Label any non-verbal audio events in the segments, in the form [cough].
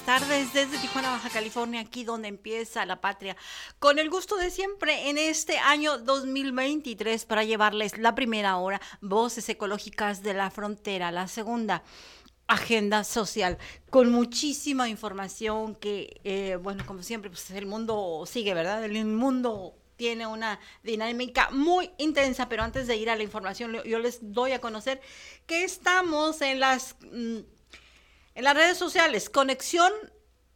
Tardes desde Tijuana, Baja California, aquí donde empieza la patria. Con el gusto de siempre en este año 2023 para llevarles la primera hora, Voces Ecológicas de la Frontera, la segunda agenda social con muchísima información que, eh, bueno, como siempre, pues el mundo sigue, ¿verdad? El mundo tiene una dinámica muy intensa, pero antes de ir a la información, yo les doy a conocer que estamos en las... mm, en las redes sociales, Conexión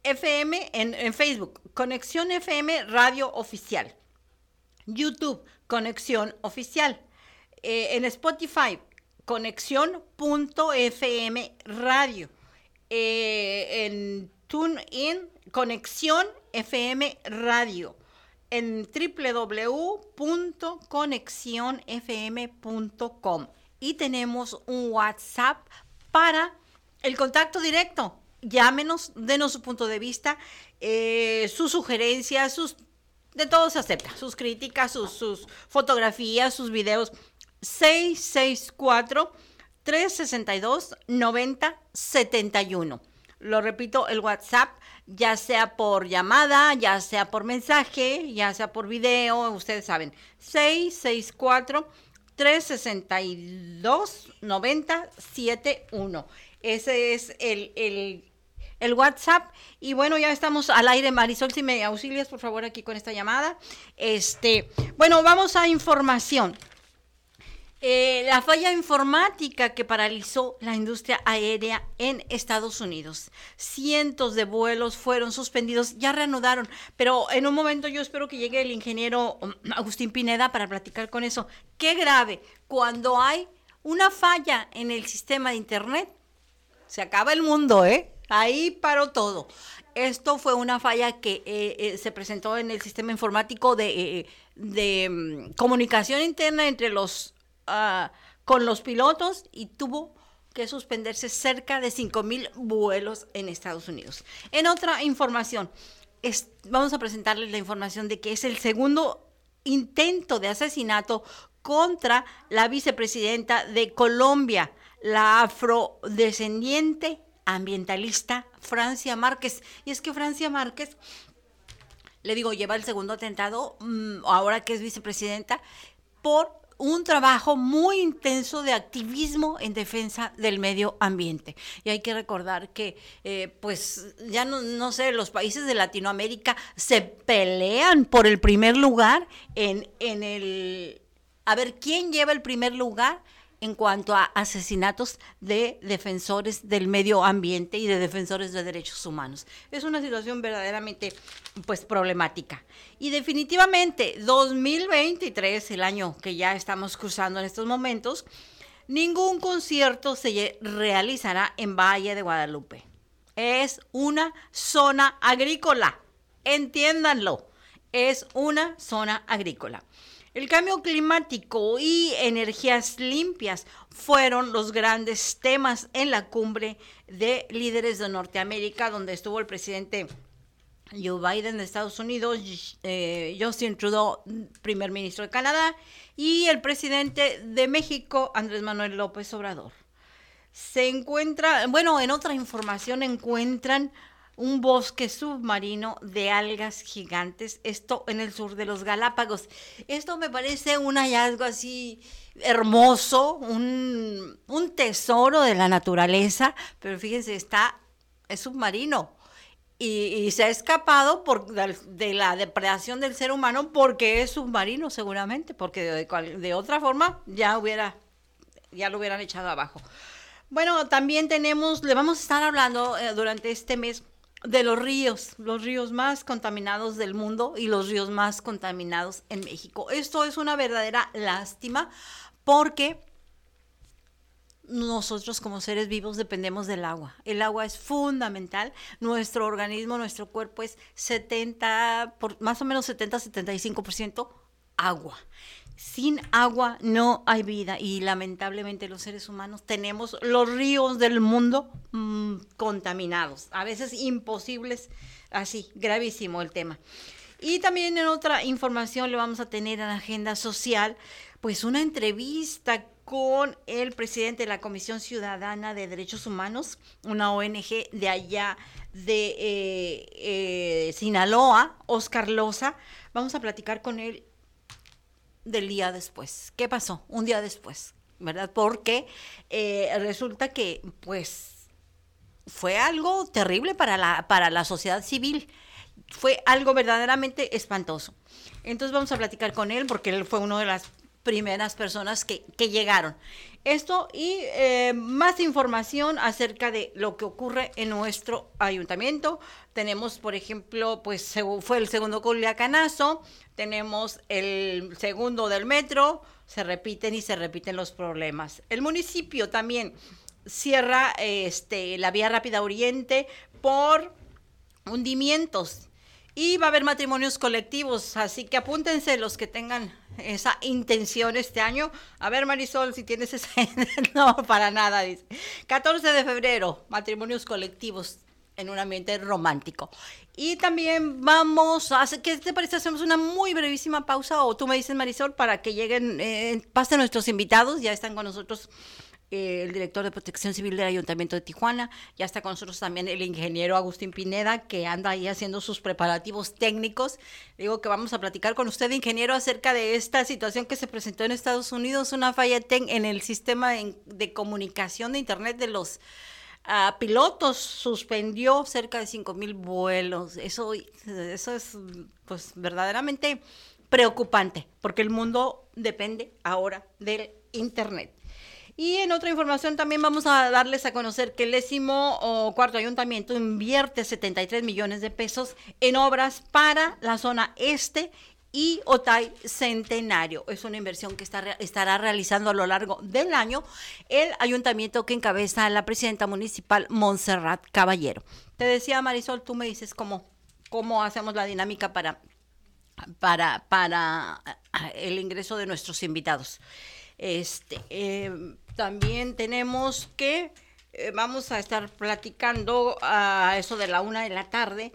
FM en, Facebook, Conexión FM Radio Oficial. YouTube, Conexión Oficial. Eh, en Spotify, Conexión.fm Radio. Eh, en TuneIn, Conexión FM Radio. En www.conexionfm.com. Y tenemos un WhatsApp para el contacto directo. Llámenos, denos su punto de vista, eh, sus sugerencias, sus de todo se acepta, sus críticas, sus, sus fotografías, sus videos. 664 362 9071. Lo repito, el WhatsApp, ya sea por llamada, ya sea por mensaje, ya sea por video, ustedes saben. 664 362 9071. Ese es el, el, el, WhatsApp. Y bueno, ya estamos al aire. Marisol, si me auxilias, por favor, aquí con esta llamada. Este, bueno, vamos a información. Eh, la falla informática que paralizó la industria aérea en Estados Unidos. Cientos de vuelos fueron suspendidos, ya reanudaron, pero en un momento yo espero que llegue el ingeniero um, Agustín Pineda para platicar con eso. Qué grave cuando hay una falla en el sistema de Internet se acaba el mundo, ¿eh? Ahí paró todo. Esto fue una falla que eh, eh, se presentó en el sistema informático de, eh, de um, comunicación interna entre los uh, con los pilotos y tuvo que suspenderse cerca de 5 mil vuelos en Estados Unidos. En otra información, vamos a presentarles la información de que es el segundo intento de asesinato contra la vicepresidenta de Colombia, la afrodescendiente ambientalista Francia Márquez. Y es que Francia Márquez, le digo, lleva el segundo atentado, mmm, ahora que es vicepresidenta, por un trabajo muy intenso de activismo en defensa del medio ambiente. Y hay que recordar que, eh, pues, ya no, no, sé, los países de Latinoamérica se pelean por el primer lugar en, en el... A ver, ¿quién lleva el primer lugar? En cuanto a asesinatos de defensores del medio ambiente y de defensores de derechos humanos. Es una situación verdaderamente pues problemática. Y definitivamente 2023, el año que ya estamos cruzando en estos momentos, ningún concierto se realizará en Valle de Guadalupe. Es una zona agrícola. Entiéndanlo. Es una zona agrícola. El cambio climático y energías limpias fueron los grandes temas en la cumbre de líderes de Norteamérica, donde estuvo el presidente Joe Biden de Estados Unidos, eh, Justin Trudeau, primer ministro de Canadá, y el presidente de México, Andrés Manuel López Obrador. Se encuentra, bueno, en otra información encuentran un bosque submarino de algas gigantes, esto en el sur de los Galápagos. Esto me parece un hallazgo así hermoso, un, un tesoro de la naturaleza, pero fíjense, está, es submarino. Y, se ha escapado por, de, la depredación del ser humano porque es submarino seguramente, porque de, otra forma ya hubiera, ya lo hubieran echado abajo. Bueno, también tenemos, le vamos a estar hablando eh, durante este mes de los ríos, los ríos más contaminados del mundo y los ríos más contaminados en México. Esto es una verdadera lástima porque nosotros como seres vivos dependemos del agua. El agua es fundamental. Nuestro organismo, nuestro cuerpo es 70, por, más o menos 70-75% agua. Sin agua no hay vida y lamentablemente los seres humanos tenemos los ríos del mundo mm, contaminados, a veces imposibles, así, gravísimo el tema. Y también en otra información le vamos a tener en la agenda social, pues una entrevista con el presidente de la Comisión Ciudadana de Derechos Humanos, una ONG de allá de eh, eh, Sinaloa, Oscar Loza. Vamos a platicar con él del día después. ¿Qué pasó? Un día después, ¿verdad? Porque eh, resulta que, pues, fue algo terrible para la, para la sociedad civil. Fue algo verdaderamente espantoso. Entonces vamos a platicar con él porque él fue uno de las primeras personas que, que llegaron. Esto y eh, más información acerca de lo que ocurre en nuestro ayuntamiento. Tenemos, por ejemplo, pues fue el segundo Culiacanazo, tenemos el segundo del metro, se repiten y se repiten los problemas. El municipio también cierra este, la vía rápida oriente por hundimientos y va a haber matrimonios colectivos, así que apúntense los que tengan esa intención este año. A ver, Marisol, si tienes esa... [laughs] no, para nada, dice. 14 de febrero, matrimonios colectivos en un ambiente romántico. Y también vamos a ¿qué te parece? Hacemos una muy brevísima pausa o tú me dices, Marisol, para que lleguen, eh, pasen nuestros invitados, ya están con nosotros eh, el director de Protección Civil del Ayuntamiento de Tijuana, ya está con nosotros también el ingeniero Agustín Pineda, que anda ahí haciendo sus preparativos técnicos. Digo que vamos a platicar con usted, ingeniero, acerca de esta situación que se presentó en Estados Unidos, una falla en el sistema de, comunicación de Internet de los ah, pilotos, suspendió cerca de 5 mil vuelos. Eso, eso es pues verdaderamente preocupante, porque el mundo depende ahora del Internet. Y en otra información también vamos a darles a conocer que el décimo o cuarto ayuntamiento invierte 73 millones de pesos en obras para la zona este y Otay Centenario. Es una inversión que estará realizando a lo largo del año el ayuntamiento que encabeza la presidenta municipal Montserrat Caballero. Te decía Marisol, tú me dices cómo, cómo hacemos la dinámica para, para, para eh, el ingreso de nuestros invitados. Este, eh, también tenemos que, eh, vamos a estar platicando a eso de la una de la tarde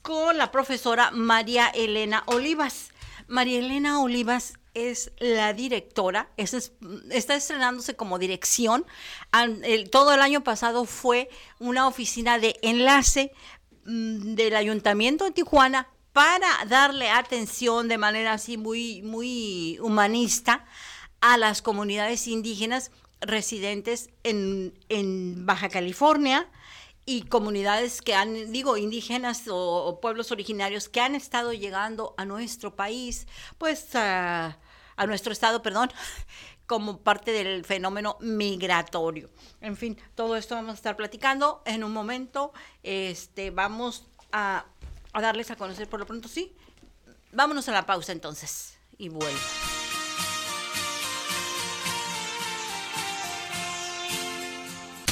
con la profesora María Elena Olivas. María Elena Olivas es la directora, está estrenándose como dirección. todo el año pasado fue una oficina de enlace mm, del Ayuntamiento de Tijuana para darle atención de manera así muy, muy humanista a las comunidades indígenas residentes en, Baja California y comunidades que han, digo, indígenas o, pueblos originarios que han estado llegando a nuestro país, pues a, nuestro estado, perdón, [laughs] como parte del fenómeno migratorio. En fin, todo esto vamos a estar platicando en un momento. Este, vamos a, a darles a conocer por lo pronto, sí. Vámonos a la pausa entonces y vuelvo.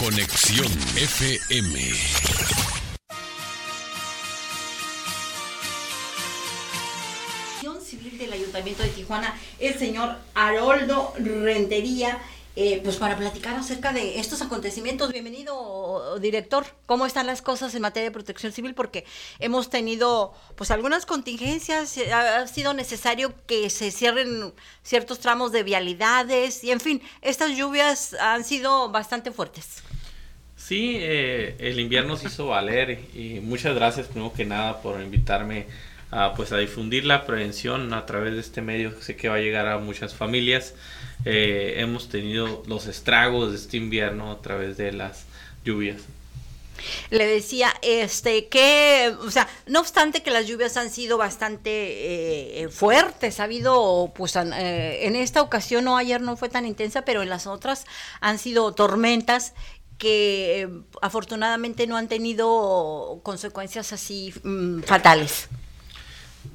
Conexión FM. Civil del Ayuntamiento de Tijuana, el señor Haroldo Rentería, eh, pues para platicar acerca de estos acontecimientos. Bienvenido, director. ¿Cómo están las cosas en materia de protección civil? Porque hemos tenido pues algunas contingencias, ha sido necesario que se cierren ciertos tramos de vialidades y en fin, estas lluvias han sido bastante fuertes. Sí, eh, el invierno se hizo valer y muchas gracias primero que nada por invitarme a, pues a difundir la prevención a través de este medio. Sé que va a llegar a muchas familias. Eh, hemos tenido los estragos de este invierno a través de las lluvias. Le decía, este, que, o sea, no obstante que las lluvias han sido bastante eh, fuertes, ha habido, pues, eh, en esta ocasión, no ayer no fue tan intensa, pero en las otras han sido tormentas que afortunadamente no han tenido consecuencias así mm, fatales.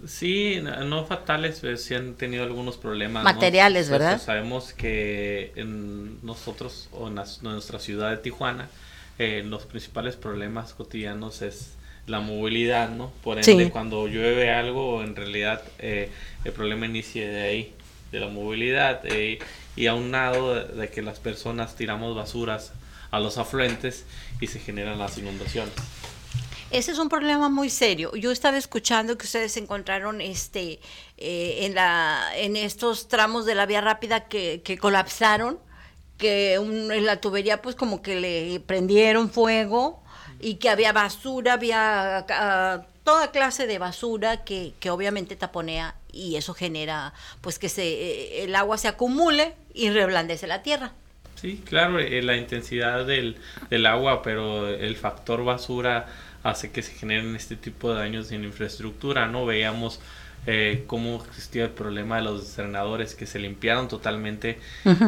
Sí, no fatales, pero sí han tenido algunos problemas. Materiales, pues, ¿verdad? sabemos que en nosotros o en, nuestra ciudad de Tijuana, eh, los principales problemas cotidianos es la movilidad, ¿no? Por ende, cuando llueve algo, en realidad eh, el problema inicia de ahí, de la movilidad. Eh, y aunado de, de que las personas tiramos basuras a los afluentes y se generan las inundaciones. Ese es un problema muy serio. Yo estaba escuchando que ustedes encontraron este eh, en la en estos tramos de la vía rápida que, que colapsaron, que en la tubería pues como que le prendieron fuego y que había basura, había ah, toda clase de basura que, que, obviamente taponea y eso genera pues que se eh, el agua se acumule y reblandece la tierra. Sí, claro, eh, la intensidad del, del agua, pero el factor basura hace que se generen este tipo de daños en infraestructura, ¿no? Veíamos eh, cómo existía el problema de los drenadores que se limpiaron totalmente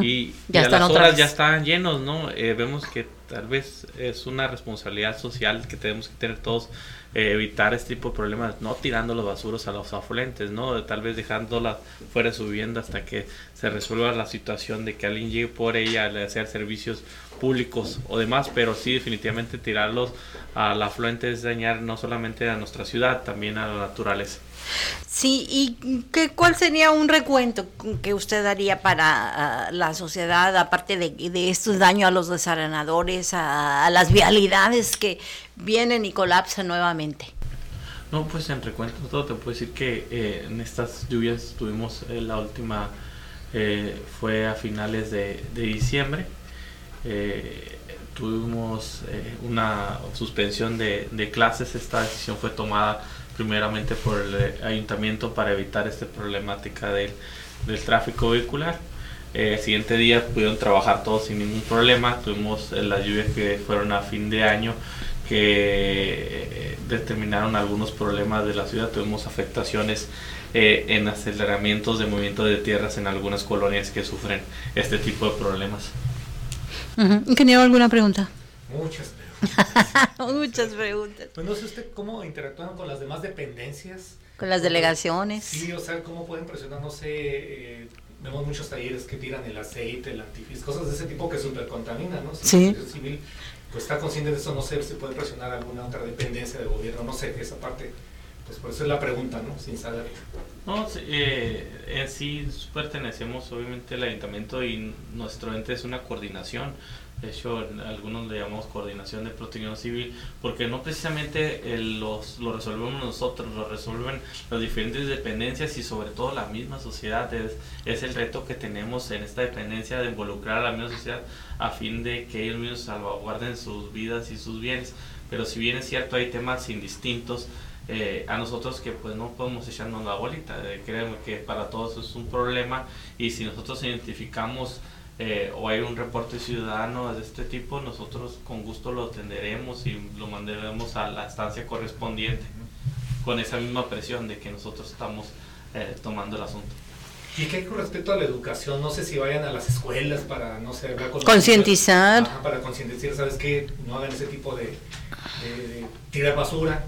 y, ya las horas ya estaban llenos, ¿no? Eh, vemos que tal vez es una responsabilidad social que tenemos que tener todos eh, evitar este tipo de problemas, no tirando los basuros a los afluentes, ¿no? Tal vez dejándolas fuera de su vivienda hasta que se resuelva la situación de que alguien llegue por ella a hacer servicios públicos o demás, pero sí definitivamente tirarlos al afluente es dañar no solamente a nuestra ciudad, también a la naturaleza. Sí, ¿y qué, cuál sería un recuento que usted daría para uh, la sociedad, aparte de, estos daños a los desarenadores, a, las vialidades que vienen y colapsan nuevamente? No, pues en recuento todo te puedo decir que eh, en estas lluvias tuvimos eh, la última, eh, fue a finales de, diciembre, eh, tuvimos una suspensión de, clases. Esta decisión fue tomada primeramente por el eh, ayuntamiento para evitar esta problemática del, del tráfico vehicular. Eh, el siguiente día pudieron trabajar todos sin ningún problema. Tuvimos las lluvias que fueron a fin de año que determinaron algunos problemas de la ciudad. Tuvimos afectaciones eh, en aceleramientos de movimiento de tierras en algunas colonias que sufren este tipo de problemas. Uh -huh. ¿Ingeniero, alguna pregunta? Muchas preguntas. [laughs] Muchas preguntas. Pues no sé usted cómo interactúan con las demás dependencias. Con las delegaciones. Sí, o sea, cómo pueden presionar, no sé, eh, vemos muchos talleres que tiran el aceite, el antifriz, cosas de ese tipo que súper contaminan, ¿no? Si sí. El civil pues está consciente de eso, no sé si puede presionar alguna otra dependencia del gobierno, no sé, esa parte, pues por eso es la pregunta, ¿no? Sin saber. No, eh, en sí pertenecemos obviamente al ayuntamiento y nuestro ente es una coordinación. De hecho, algunos le llamamos coordinación de protección civil, porque no precisamente el, los, lo resolvemos nosotros, lo resuelven las diferentes dependencias y sobre todo la misma sociedad. Es, es el reto que tenemos en esta dependencia de involucrar a la misma sociedad a fin de que ellos mismos salvaguarden sus vidas y sus bienes. Pero si bien es cierto, hay temas indistintos, eh, a nosotros que pues no podemos echarnos la bolita, eh, creemos que para todos es un problema y si nosotros identificamos eh, o hay un reporte ciudadano de este tipo, nosotros con gusto lo atenderemos y lo mandaremos a la estancia correspondiente con esa misma presión de que nosotros estamos eh, tomando el asunto. ¿Y qué hay con respecto a la educación? No sé si vayan a las escuelas para, no sé, Concientizar. Para concientizar, ¿sabes qué? No hagan ese tipo de, de, de tirar basura,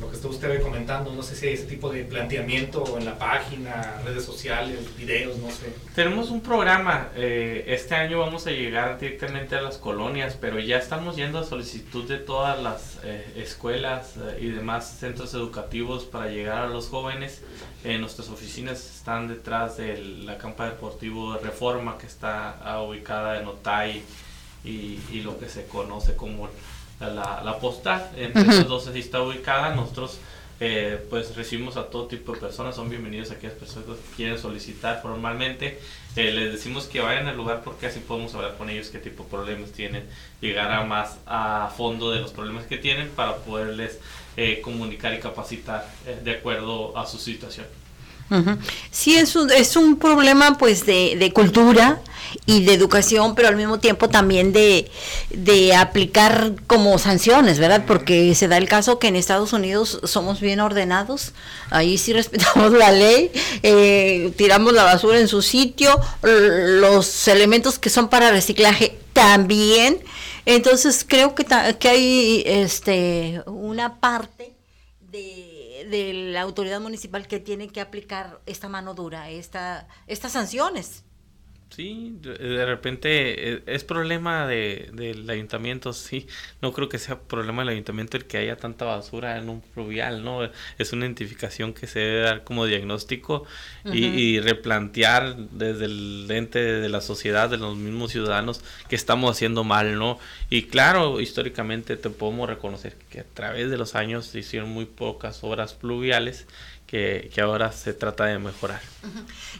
lo que usted comentando, no sé si hay ese tipo de planteamiento en la página, redes sociales, videos, no sé. Tenemos un programa, eh, este año vamos a llegar directamente a las colonias, pero ya estamos yendo a solicitud de todas las eh, escuelas eh, y demás centros educativos para llegar a los jóvenes. nuestras oficinas están detrás de la campa deportivo de Reforma que está ubicada en Otay y lo que se conoce como la, la postal, entre uh -huh. esas dos está ubicada, nosotros eh, pues recibimos a todo tipo de personas, son bienvenidos aquellas personas que quieren solicitar formalmente. Eh, les decimos que vayan al lugar porque así podemos hablar con ellos qué tipo de problemas tienen, llegar a más a fondo de los problemas que tienen para poderles eh, comunicar y capacitar de acuerdo a su situación. Sí, es un, es un problema pues de, de, cultura y de educación, pero al mismo tiempo también de, de, aplicar como sanciones, ¿verdad? Porque se da el caso que en Estados Unidos somos bien ordenados, ahí sí [laughs] respetamos la ley, eh, tiramos la basura en su sitio, los elementos que son para reciclaje también, entonces creo que, que hay este, una parte de de la autoridad municipal que tiene que aplicar esta mano dura, esta, estas sanciones. Sí, de repente eh, es problema de, del ayuntamiento, sí. No creo que sea problema del ayuntamiento el que haya tanta basura en un fluvial, ¿no? Es una identificación que se debe dar como diagnóstico y, replantear desde el ente de la sociedad, de los mismos ciudadanos, que estamos haciendo mal, ¿no? Y claro, históricamente te podemos reconocer que a través de los años se hicieron muy pocas obras fluviales que, ahora se trata de mejorar.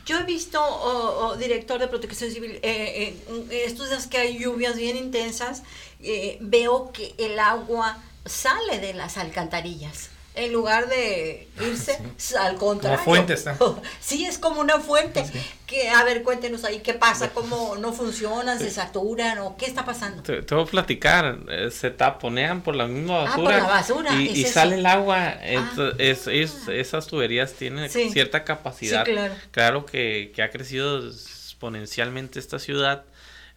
Yo he visto, director de protección civil, eh, en estos días que hay lluvias bien intensas, eh, veo que el agua sale de las alcantarillas en lugar de irse al contrario. Como fuente está. [laughs] Sí, es como una fuente. Que, a ver, cuéntenos ahí qué pasa, cómo no funcionan, se saturan o qué está pasando. Te, voy a platicar, eh, se taponean por la misma basura. Ah, por la basura. Y, sale el agua. Ah. es, esas tuberías tienen cierta capacidad. claro. claro que, que ha crecido exponencialmente esta ciudad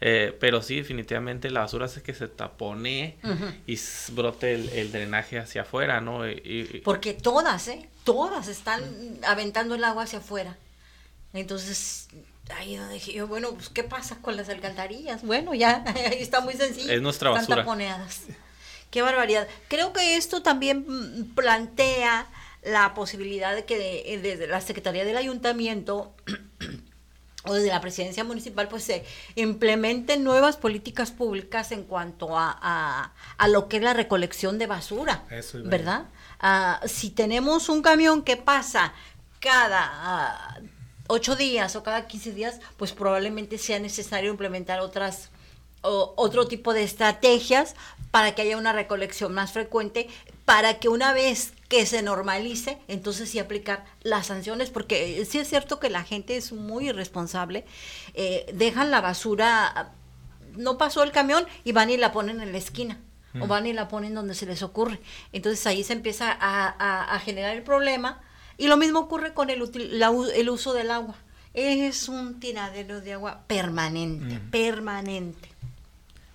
eh, pero sí, definitivamente la basura hace que se tapone y brote el, drenaje hacia afuera, ¿no? Porque todas, ¿eh? Todas están aventando el agua hacia afuera. Entonces, ahí donde dije yo, bueno, pues, ¿qué pasa con las alcantarillas? Bueno, ya, [laughs] ahí está muy sencillo. Es nuestra basura. Están taponeadas. Qué barbaridad. Creo que esto también mm, plantea la posibilidad de que desde la Secretaría del Ayuntamiento [clears throat] o desde la presidencia municipal, pues se implementen nuevas políticas públicas en cuanto a, a, lo que es la recolección de basura, ¿verdad? Ah, si tenemos un camión que pasa cada ah, ocho días o cada quince días, pues probablemente sea necesario implementar otras o, otro tipo de estrategias para que haya una recolección más frecuente, para que una vez que se normalice, entonces sí aplicar las sanciones, porque sí es cierto que la gente es muy irresponsable, eh, dejan la basura, no pasó el camión y van y la ponen en la esquina. O mm. van y la ponen donde se les ocurre. Entonces ahí se empieza a, generar el problema. Y lo mismo ocurre con el, el uso del agua. Es un tiradero de agua permanente, mm. permanente.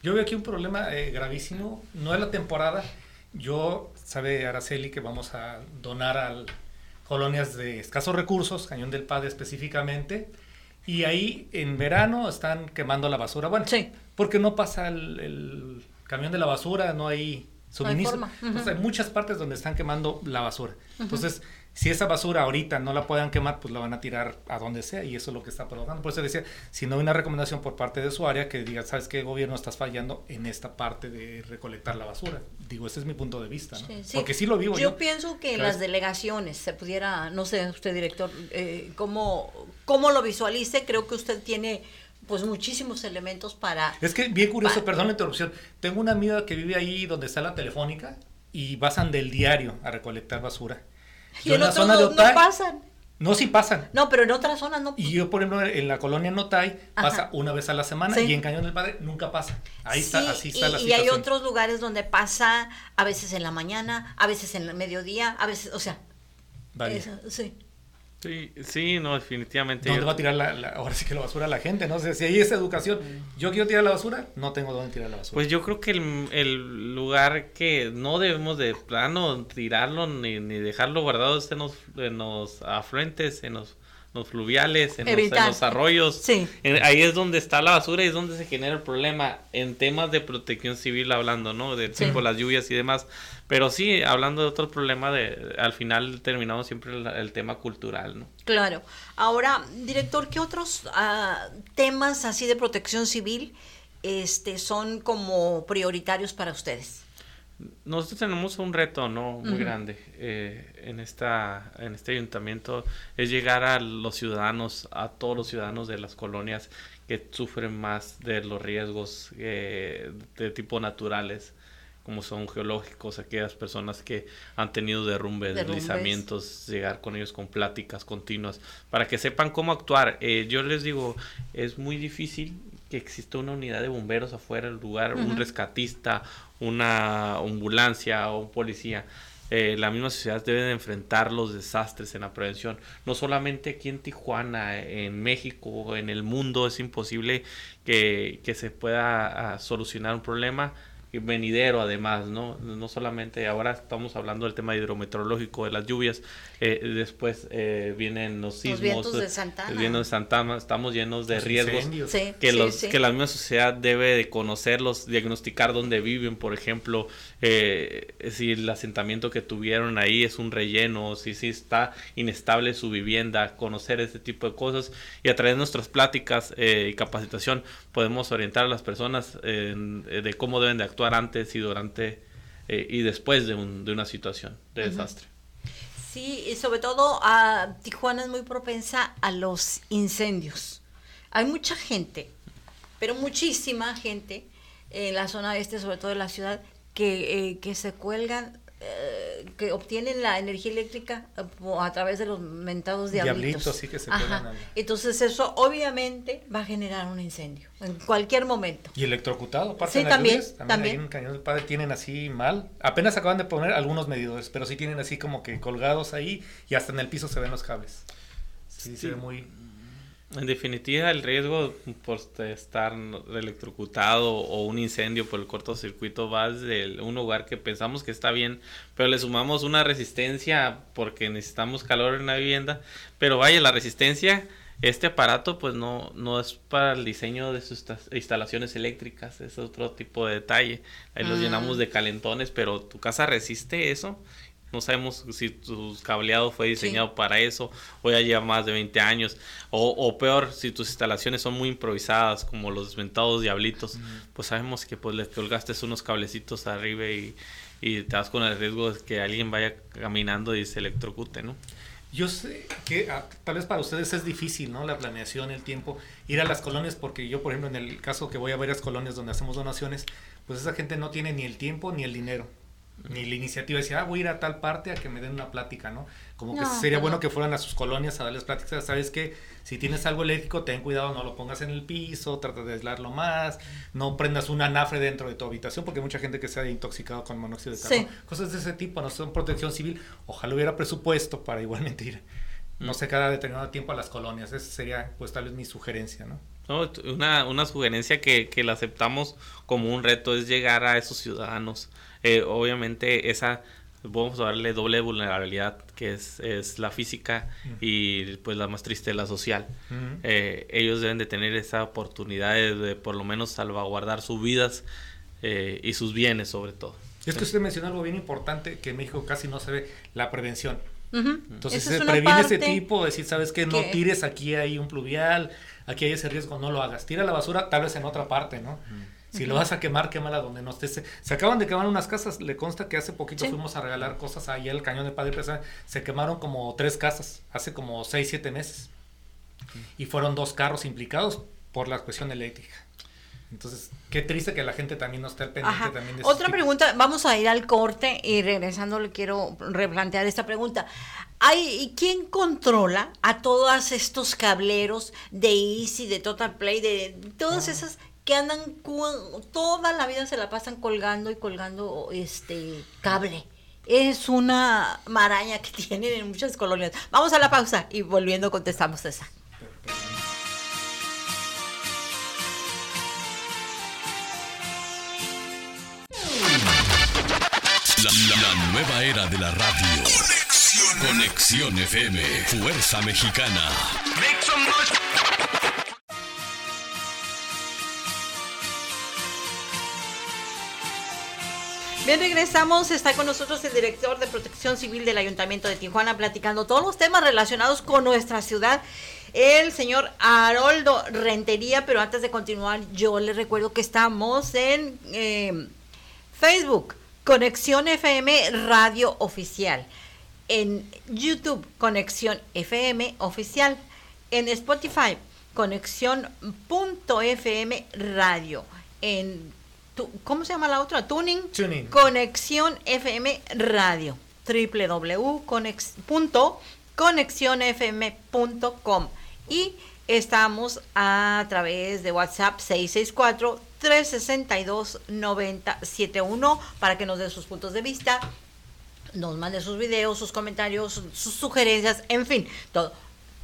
Yo veo aquí un problema eh, gravísimo. No es la temporada. Yo sabe Araceli que vamos a donar a colonias de escasos recursos, Cañón del Padre específicamente, y ahí en verano están quemando la basura. Bueno, sí. porque no pasa el, camión de la basura, no hay suministro. hay muchas partes donde están quemando la basura. Entonces, si esa basura ahorita no la puedan quemar, pues la van a tirar a donde sea y eso es lo que está provocando. Por eso decía, si no hay una recomendación por parte de su área que diga, ¿sabes qué gobierno estás fallando en esta parte de recolectar la basura? Digo, ese es mi punto de vista, ¿no? Porque sí lo vivo. Yo, yo pienso que las delegaciones se pudiera, no sé, usted director, eh, ¿cómo, ¿cómo lo visualice? Creo que usted tiene pues muchísimos elementos para... Es que bien curioso, perdón la interrupción, tengo una amiga que vive ahí donde está la telefónica y pasan del diario a recolectar basura y en, otras zona no, no pasan. No, sí pasan. No, pero en otras zonas no. Y yo, por ejemplo, en la colonia Notay pasa una vez a la semana y en Cañón del Padre nunca pasa. Ahí está, así está la situación. Y hay otros lugares donde pasa a veces en la mañana, a veces en el mediodía, a veces, o sea. sí. Sí, sí, no, definitivamente. ¿Dónde va a tirar la, ahora sí que la basura a la gente? No sé, si hay esa educación, yo quiero tirar la basura, no tengo dónde tirar la basura. Pues yo creo que el, lugar que no debemos de plano tirarlo ni, ni dejarlo guardado es en los, en los afluentes, en los los fluviales, en, los, arroyos. Sí. ahí es donde está la basura y es donde se genera el problema en temas de protección civil hablando, ¿no? De tipo las lluvias y demás. Pero sí, hablando de otro problema, de, al final terminamos siempre el, tema cultural, ¿no? Claro. Ahora, director, ¿qué otros ah, temas así de protección civil este, son como prioritarios para ustedes? Nosotros tenemos un reto, ¿no? Muy grande eh, en, esta, en este ayuntamiento, es llegar a los ciudadanos, a todos los ciudadanos de las colonias que sufren más de los riesgos eh, de tipo naturales, como son geológicos, aquellas personas que han tenido derrumbes, Derrumbes. deslizamientos, llegar con ellos con pláticas continuas, para que sepan cómo actuar. Eh, yo les digo, es muy difícil que exista una unidad de bomberos afuera del lugar, un rescatista, una ambulancia o un policía. Eh, la misma sociedad debe de enfrentar los desastres en la prevención. No solamente aquí en Tijuana, en México, en el mundo es imposible que, que se pueda ah, solucionar un problema venidero además, ¿no? No solamente ahora estamos hablando del tema hidrometeorológico de las lluvias, eh, después eh, vienen los sismos, vientos de eh, Santana. el viento de Santana, estamos llenos de Los riesgos incendios. Sí, que, sí, los, sí. que la misma sociedad debe de conocerlos, diagnosticar dónde viven, por ejemplo, eh, si el asentamiento que tuvieron ahí es un relleno, si, si está inestable su vivienda, conocer este tipo de cosas y a través de nuestras pláticas eh, y capacitación podemos orientar a las personas en- eh, de cómo deben de actuar antes y durante eh, y después de, un- de una situación de desastre. Sí, y sobre todo a Tijuana es muy propensa a los incendios. Hay mucha gente, pero muchísima gente en la zona este, sobre todo de la ciudad, que, eh, que se cuelgan, eh, que obtienen la energía eléctrica eh, a través de los mentados diablitos. Diablitos, sí que se Ajá. Entonces eso obviamente va a generar un incendio en cualquier momento. Y electrocutado, aparte Sí, de las también, lluvias, también, también. ahí en Cañón del Padre tienen así mal. Apenas acaban de poner algunos medidores, pero sí tienen así como que colgados ahí y hasta en el piso se ven los cables. Sí, se ve muy... En definitiva, el riesgo por estar electrocutado o un incendio por el cortocircuito va desde un lugar que pensamos que está bien, pero le sumamos una resistencia porque necesitamos calor en la vivienda. Pero vaya, la resistencia, este aparato pues no, no es para el diseño de sus instalaciones eléctricas, es otro tipo de detalle. Ahí los Ah. llenamos de calentones, pero tu casa resiste eso. No sabemos si tu cableado fue diseñado para eso o ya lleva más de 20 años. O, o peor, si tus instalaciones son muy improvisadas, como los desventados diablitos, pues sabemos que pues le colgaste unos cablecitos arriba y, y te vas con el riesgo de que alguien vaya caminando y se electrocute, ¿no? Yo sé que ah, tal vez para ustedes es difícil, ¿no? La planeación, el tiempo, ir a las colonias, porque yo, por ejemplo, en el caso que voy a varias colonias donde hacemos donaciones, pues esa gente no tiene ni el tiempo ni el dinero, ni la iniciativa de decir, ah, voy a ir a tal parte a que me den una plática, ¿no? Como que No, sería no. bueno que fueran a sus colonias a darles pláticas, ¿sabes qué? Si tienes algo eléctrico, ten cuidado, no lo pongas en el piso, trata de aislarlo más, no prendas un anafre dentro de tu habitación, porque hay mucha gente que se ha intoxicado con monóxido de Sí. carbono. Cosas de ese tipo, no son protección civil. Ojalá hubiera presupuesto para igualmente ir, no sé, cada determinado tiempo a las colonias. Esa sería, pues, tal vez mi sugerencia, ¿no? No, una, una sugerencia que, que la aceptamos como un reto es llegar a esos ciudadanos. Eh, obviamente esa, vamos a darle doble vulnerabilidad, que es, es la física y pues la más triste, la social. Eh, ellos deben de tener esa oportunidad de, de por lo menos salvaguardar sus vidas eh, y sus bienes sobre todo. Y es que usted mencionó algo bien importante que en México casi no se ve, la prevención. Entonces se previene ese tipo, decir, ¿sabes qué? No que- tires aquí hay un pluvial, aquí hay ese riesgo, no lo hagas. Tira la basura tal vez en otra parte, ¿no? Si lo vas a quemar, quémala donde no estés. Se, se acaban de quemar unas casas, le consta que hace poquito Sí. fuimos a regalar cosas ahí al cañón de Padre Presa, se quemaron como tres casas, hace como seis, siete meses. Y fueron dos carros implicados por la cuestión eléctrica. Entonces, qué triste que la gente también no esté al pendiente Ajá. también de Otra pregunta, vamos a ir al corte y regresando le quiero replantear esta pregunta. ¿Hay, ¿Quién controla a todos estos cableros de Easy, de Total Play, de todas esas que andan toda la vida se la pasan colgando y colgando este cable? Es una maraña que [laughs] tienen en muchas colonias. Vamos a la pausa y volviendo contestamos esa. La, la- la nueva era de la radio. Conexión FM. Fuerza Mexicana. Bien, regresamos. Está con nosotros el director de Protección Civil del Ayuntamiento de Tijuana platicando todos los temas relacionados con nuestra ciudad. El señor Haroldo Rentería, pero antes de continuar, yo le recuerdo que estamos en eh, Facebook Conexión FM Radio Oficial. En YouTube, Conexión FM Oficial. En Spotify, Conexión.fm Radio. En, ¿cómo se llama la otra? Tuning. Tuning. Conexión FM Radio. www.conexionfm.com. Y estamos a través de WhatsApp 664 362 9071 para que nos den sus puntos de vista, nos mande sus videos, sus comentarios, sus sugerencias, en fin, todo.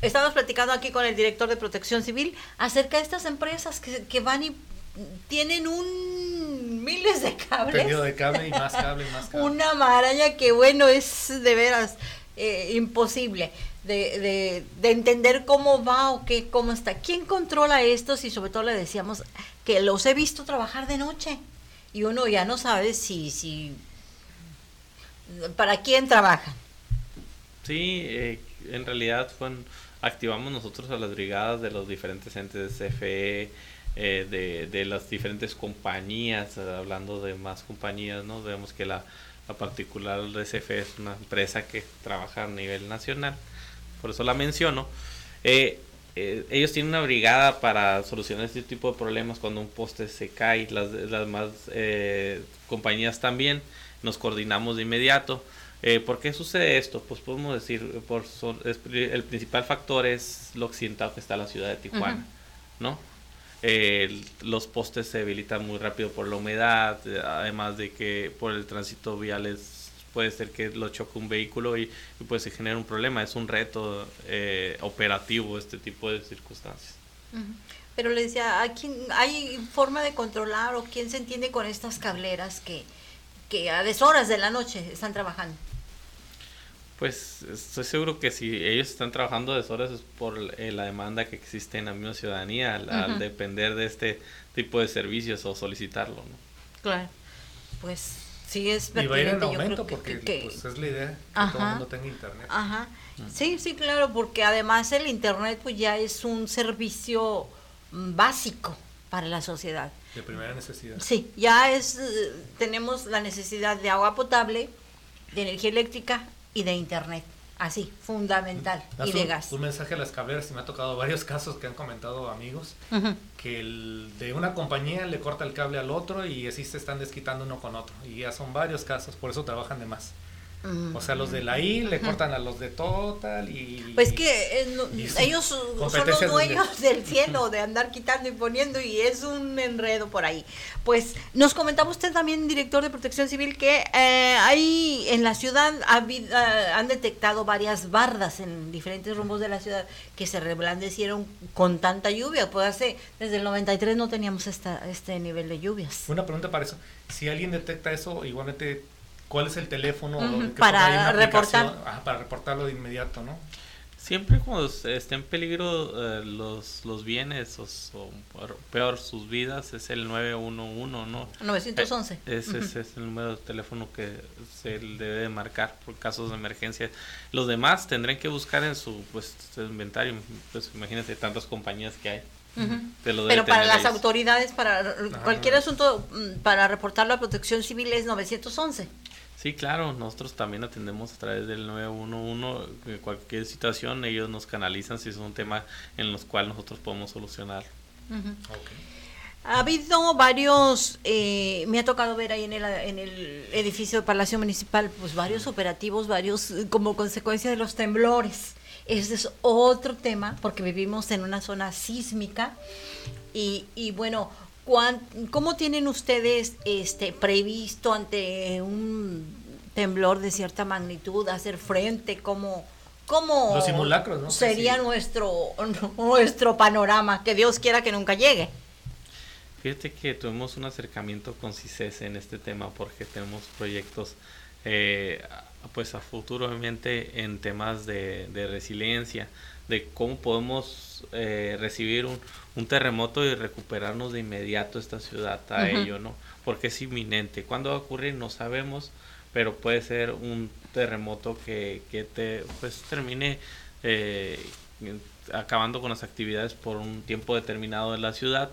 Estamos platicando aquí con el director de Protección Civil acerca de estas empresas que, que van y tienen un miles de cables. Tendido de cable y más cable y más cable. Una maraña que bueno, es de veras eh, imposible de, de, de, entender cómo va o qué, cómo está. ¿Quién controla estos? Y sobre todo le decíamos que los he visto trabajar de noche. Y uno ya no sabe si, si para quién trabajan. Sí, eh, en realidad fueron, activamos nosotros a las brigadas de los diferentes entes de CFE, eh, de, de, las diferentes compañías, hablando de más compañías, ¿no? Vemos que la, la particular de CFE es una empresa que trabaja a nivel nacional, por eso la menciono. Eh, eh, ellos tienen una brigada para solucionar este tipo de problemas cuando un poste se cae, las, las demás eh, compañías también, nos coordinamos de inmediato. Eh, ¿Por qué sucede esto? Pues podemos decir, por es, el principal factor es lo accidentado que está la ciudad de Tijuana, uh -huh. ¿no? Eh, los postes se debilitan muy rápido por la humedad, además de que por el tránsito vial es, puede ser que lo choque un vehículo y, y pues se genera un problema. Es un reto eh, operativo este tipo de circunstancias. Pero le decía, ¿hay, quién, ¿hay forma de controlar o quién se entiende con estas cableras que, que a deshoras de la noche están trabajando? Pues estoy seguro que si ellos están trabajando de horas es por eh, la demanda que existe en la misma ciudadanía al, uh -huh. al, depender de este tipo de servicios o solicitarlo, ¿no? Claro, pues sí es Y va a ir en aumento porque que, pues, es la idea que Ajá. todo el mundo tenga internet. Ajá. Uh -huh. Sí, sí, claro, porque además el internet pues ya es un servicio básico para la sociedad. De primera necesidad. Sí, ya es, eh, tenemos la necesidad de agua potable, de energía eléctrica y de internet. Así, fundamental. Y de un, gas. Un mensaje a las cableras y me ha tocado varios [laughs] casos que han comentado amigos uh -huh. que el, de una compañía le corta el cable al otro y así se están desquitando uno con otro. Y ya son varios casos, por eso trabajan de más. -huh. O sea, los de la I le -huh. cortan a los de Total y... Pues que eh, no, y ellos son los dueños de... del cielo, [laughs] de andar quitando y poniendo y es un enredo por ahí. Pues nos comentaba usted también, director de Protección Civil, que eh, hay en la ciudad ha, uh, han detectado varias bardas en diferentes rumbos de la ciudad que se reblandecieron con tanta lluvia. Pues hace, desde el 93 no teníamos esta, este nivel de lluvias. Una pregunta para eso. Si alguien detecta eso, igualmente cuál es el teléfono uh -huh. para reportar ah, para reportarlo de inmediato no siempre cuando esté en peligro eh, los los bienes o, o, peor sus vidas es el 911 no 911 eh, ese, uh -huh. ese, es el número de teléfono que se debe de marcar por casos de emergencia los demás tendrán que buscar en su pues inventario pues imagínate tantas compañías que hay Uh -huh. Pero para las ellos. autoridades, para Ajá. cualquier asunto, mm, para reportarlo a protección civil es 911. Sí, claro, nosotros también atendemos a través del 911 cualquier situación, ellos nos canalizan si es un tema en los cual nosotros podemos solucionar. Uh -huh. okay. Ha habido varios, eh, me ha tocado ver ahí en el, en el edificio de Palacio Municipal, pues varios operativos, varios como consecuencia de los temblores. Ese es otro tema, porque vivimos en una zona sísmica y, y bueno, ¿cómo tienen ustedes este previsto ante un temblor de cierta magnitud hacer frente? ¿Cómo, cómo Los simulacros, ¿no? sería sí. nuestro, nuestro panorama? Que Dios quiera que nunca llegue. Fíjate que tuvimos un acercamiento con CICES en este tema porque tenemos proyectos eh, pues a futuro obviamente en temas de, de resiliencia, de cómo podemos eh, recibir un, un, terremoto y recuperarnos de inmediato esta ciudad a uh -huh. ello, ¿no? Porque es inminente. ¿Cuándo va a ocurrir? No sabemos, pero puede ser un terremoto que, que te pues termine eh, acabando con las actividades por un tiempo determinado de la ciudad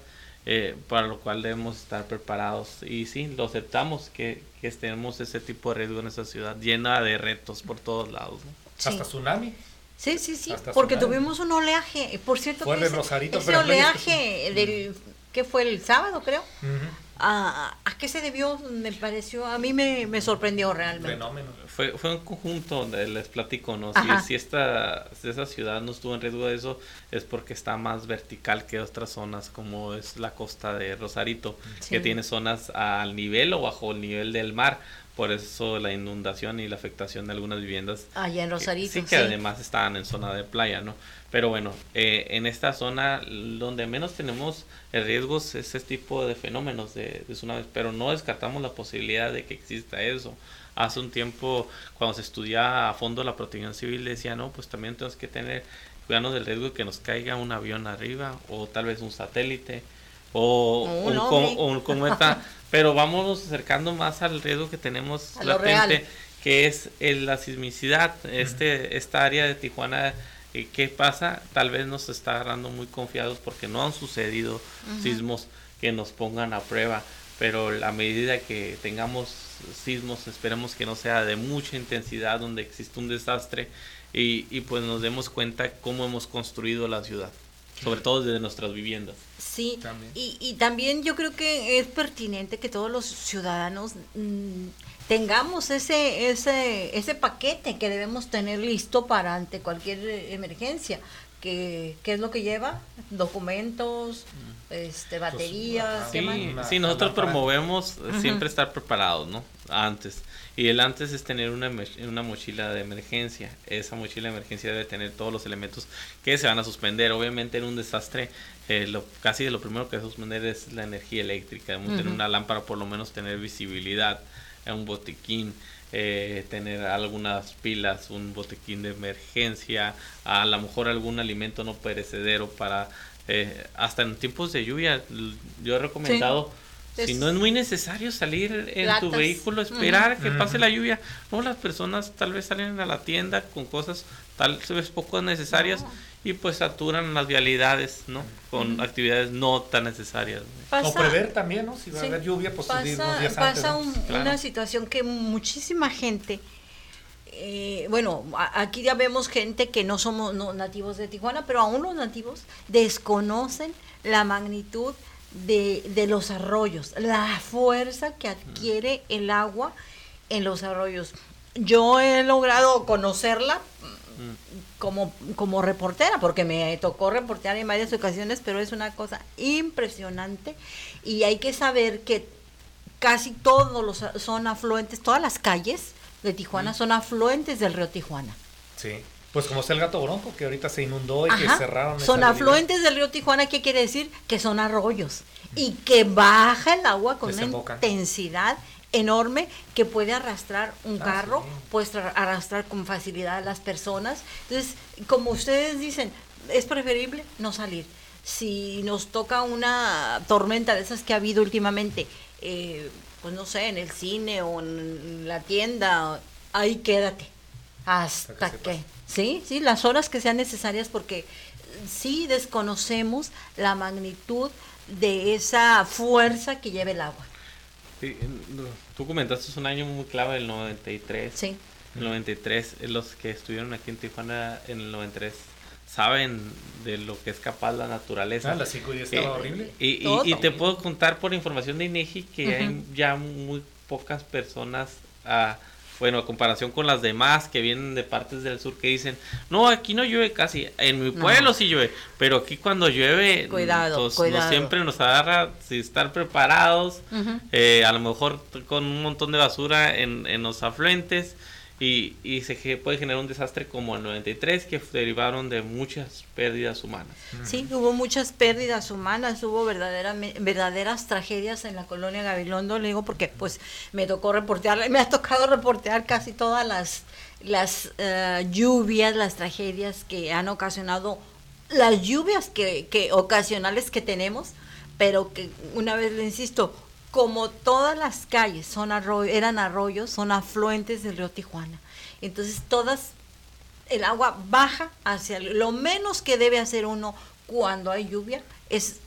eh, para lo cual debemos estar preparados. Y sí, lo aceptamos que, que tenemos ese tipo de riesgo en esa ciudad, llena de retos por todos lados. Hasta tsunami. Sí, sí, sí, porque tuvimos un oleaje, por cierto, fue ese, Rosarito, ese oleaje del, que fue el sábado, creo, ¿A, qué se debió? Me pareció, a mí me, sorprendió realmente. Fenómeno. Fue, fue un conjunto donde les platico, ¿no? Si, esta, esa ciudad no estuvo en riesgo de eso, es porque está más vertical que otras zonas, como es la costa de Rosarito, que tiene zonas al nivel o bajo el nivel del mar. Por eso la inundación y la afectación de algunas viviendas. Allá en Rosarito. sí, que además estaban en zona de playa, ¿no? Pero bueno, eh, en esta zona donde menos tenemos riesgos es ese tipo de fenómenos de, de tsunamis, pero no descartamos la posibilidad de que exista eso. Hace un tiempo, cuando se estudiaba a fondo la protección civil, decía, no, pues también tenemos que tener, cuidarnos del riesgo de que nos caiga un avión arriba, o tal vez un satélite, o, un, cometa, [laughs] pero vámonos acercando más al riesgo que tenemos latente, que es la sismicidad. Este, esta área de Tijuana ¿Qué pasa? Tal vez nos está agarrando muy confiados porque no han sucedido sismos que nos pongan a prueba, pero a medida que tengamos sismos, esperemos que no sea de mucha intensidad, donde existe un desastre y, y pues nos demos cuenta cómo hemos construido la ciudad, sobre todo desde nuestras viviendas. Sí, Y, y también yo creo que es pertinente que todos los ciudadanos... Mm, tengamos ese, ese, ese paquete que debemos tener listo para ante cualquier emergencia. ¿Qué, qué es lo que lleva? Documentos, este, baterías. Sí, sí, nosotros promovemos siempre estar preparados, ¿no? Antes. Y el antes es tener una, una mochila de emergencia. Esa mochila de emergencia debe tener todos los elementos que se van a suspender. Obviamente en un desastre, eh, lo, casi lo primero que se suspender es la energía eléctrica. Debemos tener una lámpara, por lo menos tener visibilidad un botiquín, eh, tener algunas pilas, un botiquín de emergencia, a lo mejor algún alimento no perecedero para, eh, hasta en tiempos de lluvia, yo he recomendado... Si no es muy necesario salir en tu vehículo, esperar que pase la lluvia. No, las personas tal vez salen a la tienda con cosas tal vez poco necesarias y pues saturan las vialidades, ¿no? Con actividades no tan necesarias. o prever también, ¿no? Si va a haber lluvia, pues pasa, días pasa una situación que muchísima gente, eh, bueno, aquí ya vemos gente que no somos nativos de Tijuana, pero aún los nativos desconocen la magnitud de, de los arroyos, la fuerza que adquiere el agua en los arroyos. Yo he logrado conocerla como, como reportera, porque me tocó reportear en varias ocasiones, pero es una cosa impresionante y hay que saber que casi todos los son afluentes, todas las calles de Tijuana son afluentes del río Tijuana. Sí. Pues como está el gato bronco, que ahorita se inundó y que cerraron. Son afluentes del río Tijuana, ¿qué quiere decir? Que son arroyos y que baja el agua con una intensidad enorme que puede arrastrar un ah, carro, puede arrastrar con facilidad a las personas. Entonces, como ustedes dicen, es preferible no salir. Si nos toca una tormenta de esas que ha habido últimamente, eh, pues no sé, en el cine o en la tienda, ahí quédate. Hasta que, sí, sí, las horas que sean necesarias porque sí desconocemos la magnitud de esa fuerza que lleva el agua. Sí, tú comentaste es un año muy clave, el 93. Sí. El 93, eh, los que estuvieron aquí en Tijuana en el 93 saben de lo que es capaz la naturaleza. Ah, la 5 y estaba horrible. Y, y, te puedo contar por información de INEGI que hay ya muy pocas personas a bueno, a comparación con las demás que vienen de partes del sur que dicen, no, aquí no llueve casi, en mi pueblo sí llueve, pero aquí cuando llueve, cuidado, pues, siempre nos agarra sin estar preparados, eh, a lo mejor con un montón de basura en, en los afluentes y, y se puede generar un desastre como el 93 que derivaron de muchas pérdidas humanas. Sí, hubo muchas pérdidas humanas, hubo verdaderas verdaderas tragedias en la colonia Gabilondo, le digo porque pues me tocó reportear, [laughs] me ha tocado reportear casi todas las las eh, lluvias, las tragedias que han ocasionado las lluvias que, que ocasionales que tenemos, pero que una vez le insisto, como todas las calles son eran arroyos, son afluentes del río Tijuana. Entonces todas, el agua baja hacia lo menos que debe hacer uno cuando hay lluvia es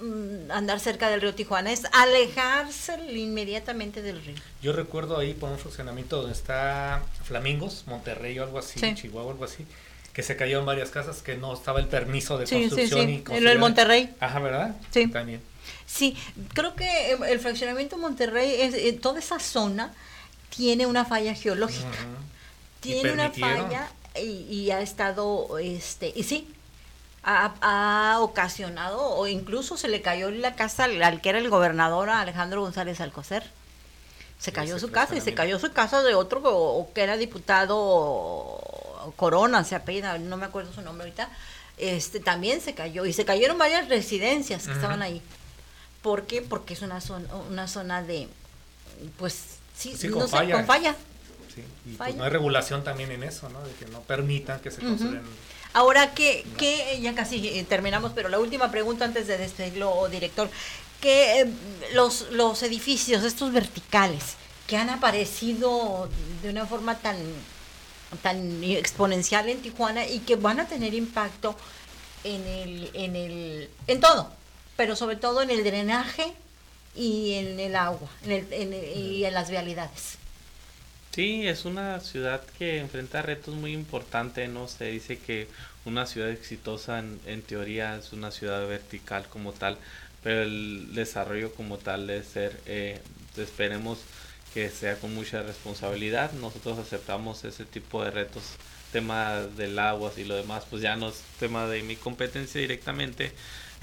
mm, andar cerca del río Tijuana, es alejarse inmediatamente del río. Yo recuerdo ahí por un funcionamiento donde está Flamingos, Monterrey o algo así, Chihuahua o algo así, que se cayó en varias casas que no estaba el permiso de construcción sí, sí. el Monterrey. Ajá, ¿verdad? Sí. También. Sí, creo que el fraccionamiento Monterrey, es, eh, toda esa zona tiene una falla geológica. Tiene una falla y, ha estado, este, y sí, ha, ocasionado, o incluso se le cayó la casa al, que era el gobernador Alejandro González Alcocer. Se cayó su casa y se cayó su casa de otro que era diputado Corona, se apellida, no me acuerdo su nombre ahorita. Este también se cayó y se cayeron varias residencias que estaban ahí. ¿Por qué? Porque es una zona, una zona de, pues, sí, no sé, con falla. Y pues no hay regulación también en eso, ¿no? De que no permitan que se construyan. Ahora que, que, ya casi eh, terminamos, pero la última pregunta antes de despedirlo, director, que eh, los, los edificios, estos verticales, que han aparecido de una forma tan, tan exponencial en Tijuana y que van a tener impacto en el, en el, en todo, pero sobre todo en el drenaje y en el agua en el, y en las vialidades. Sí, es una ciudad que enfrenta retos muy importantes, ¿no? Se dice que una ciudad exitosa en, teoría es una ciudad vertical como tal, pero el desarrollo como tal debe ser, eh, esperemos que sea con mucha responsabilidad. Nosotros aceptamos ese tipo de retos, tema del agua y lo demás, pues ya no es tema de mi competencia directamente,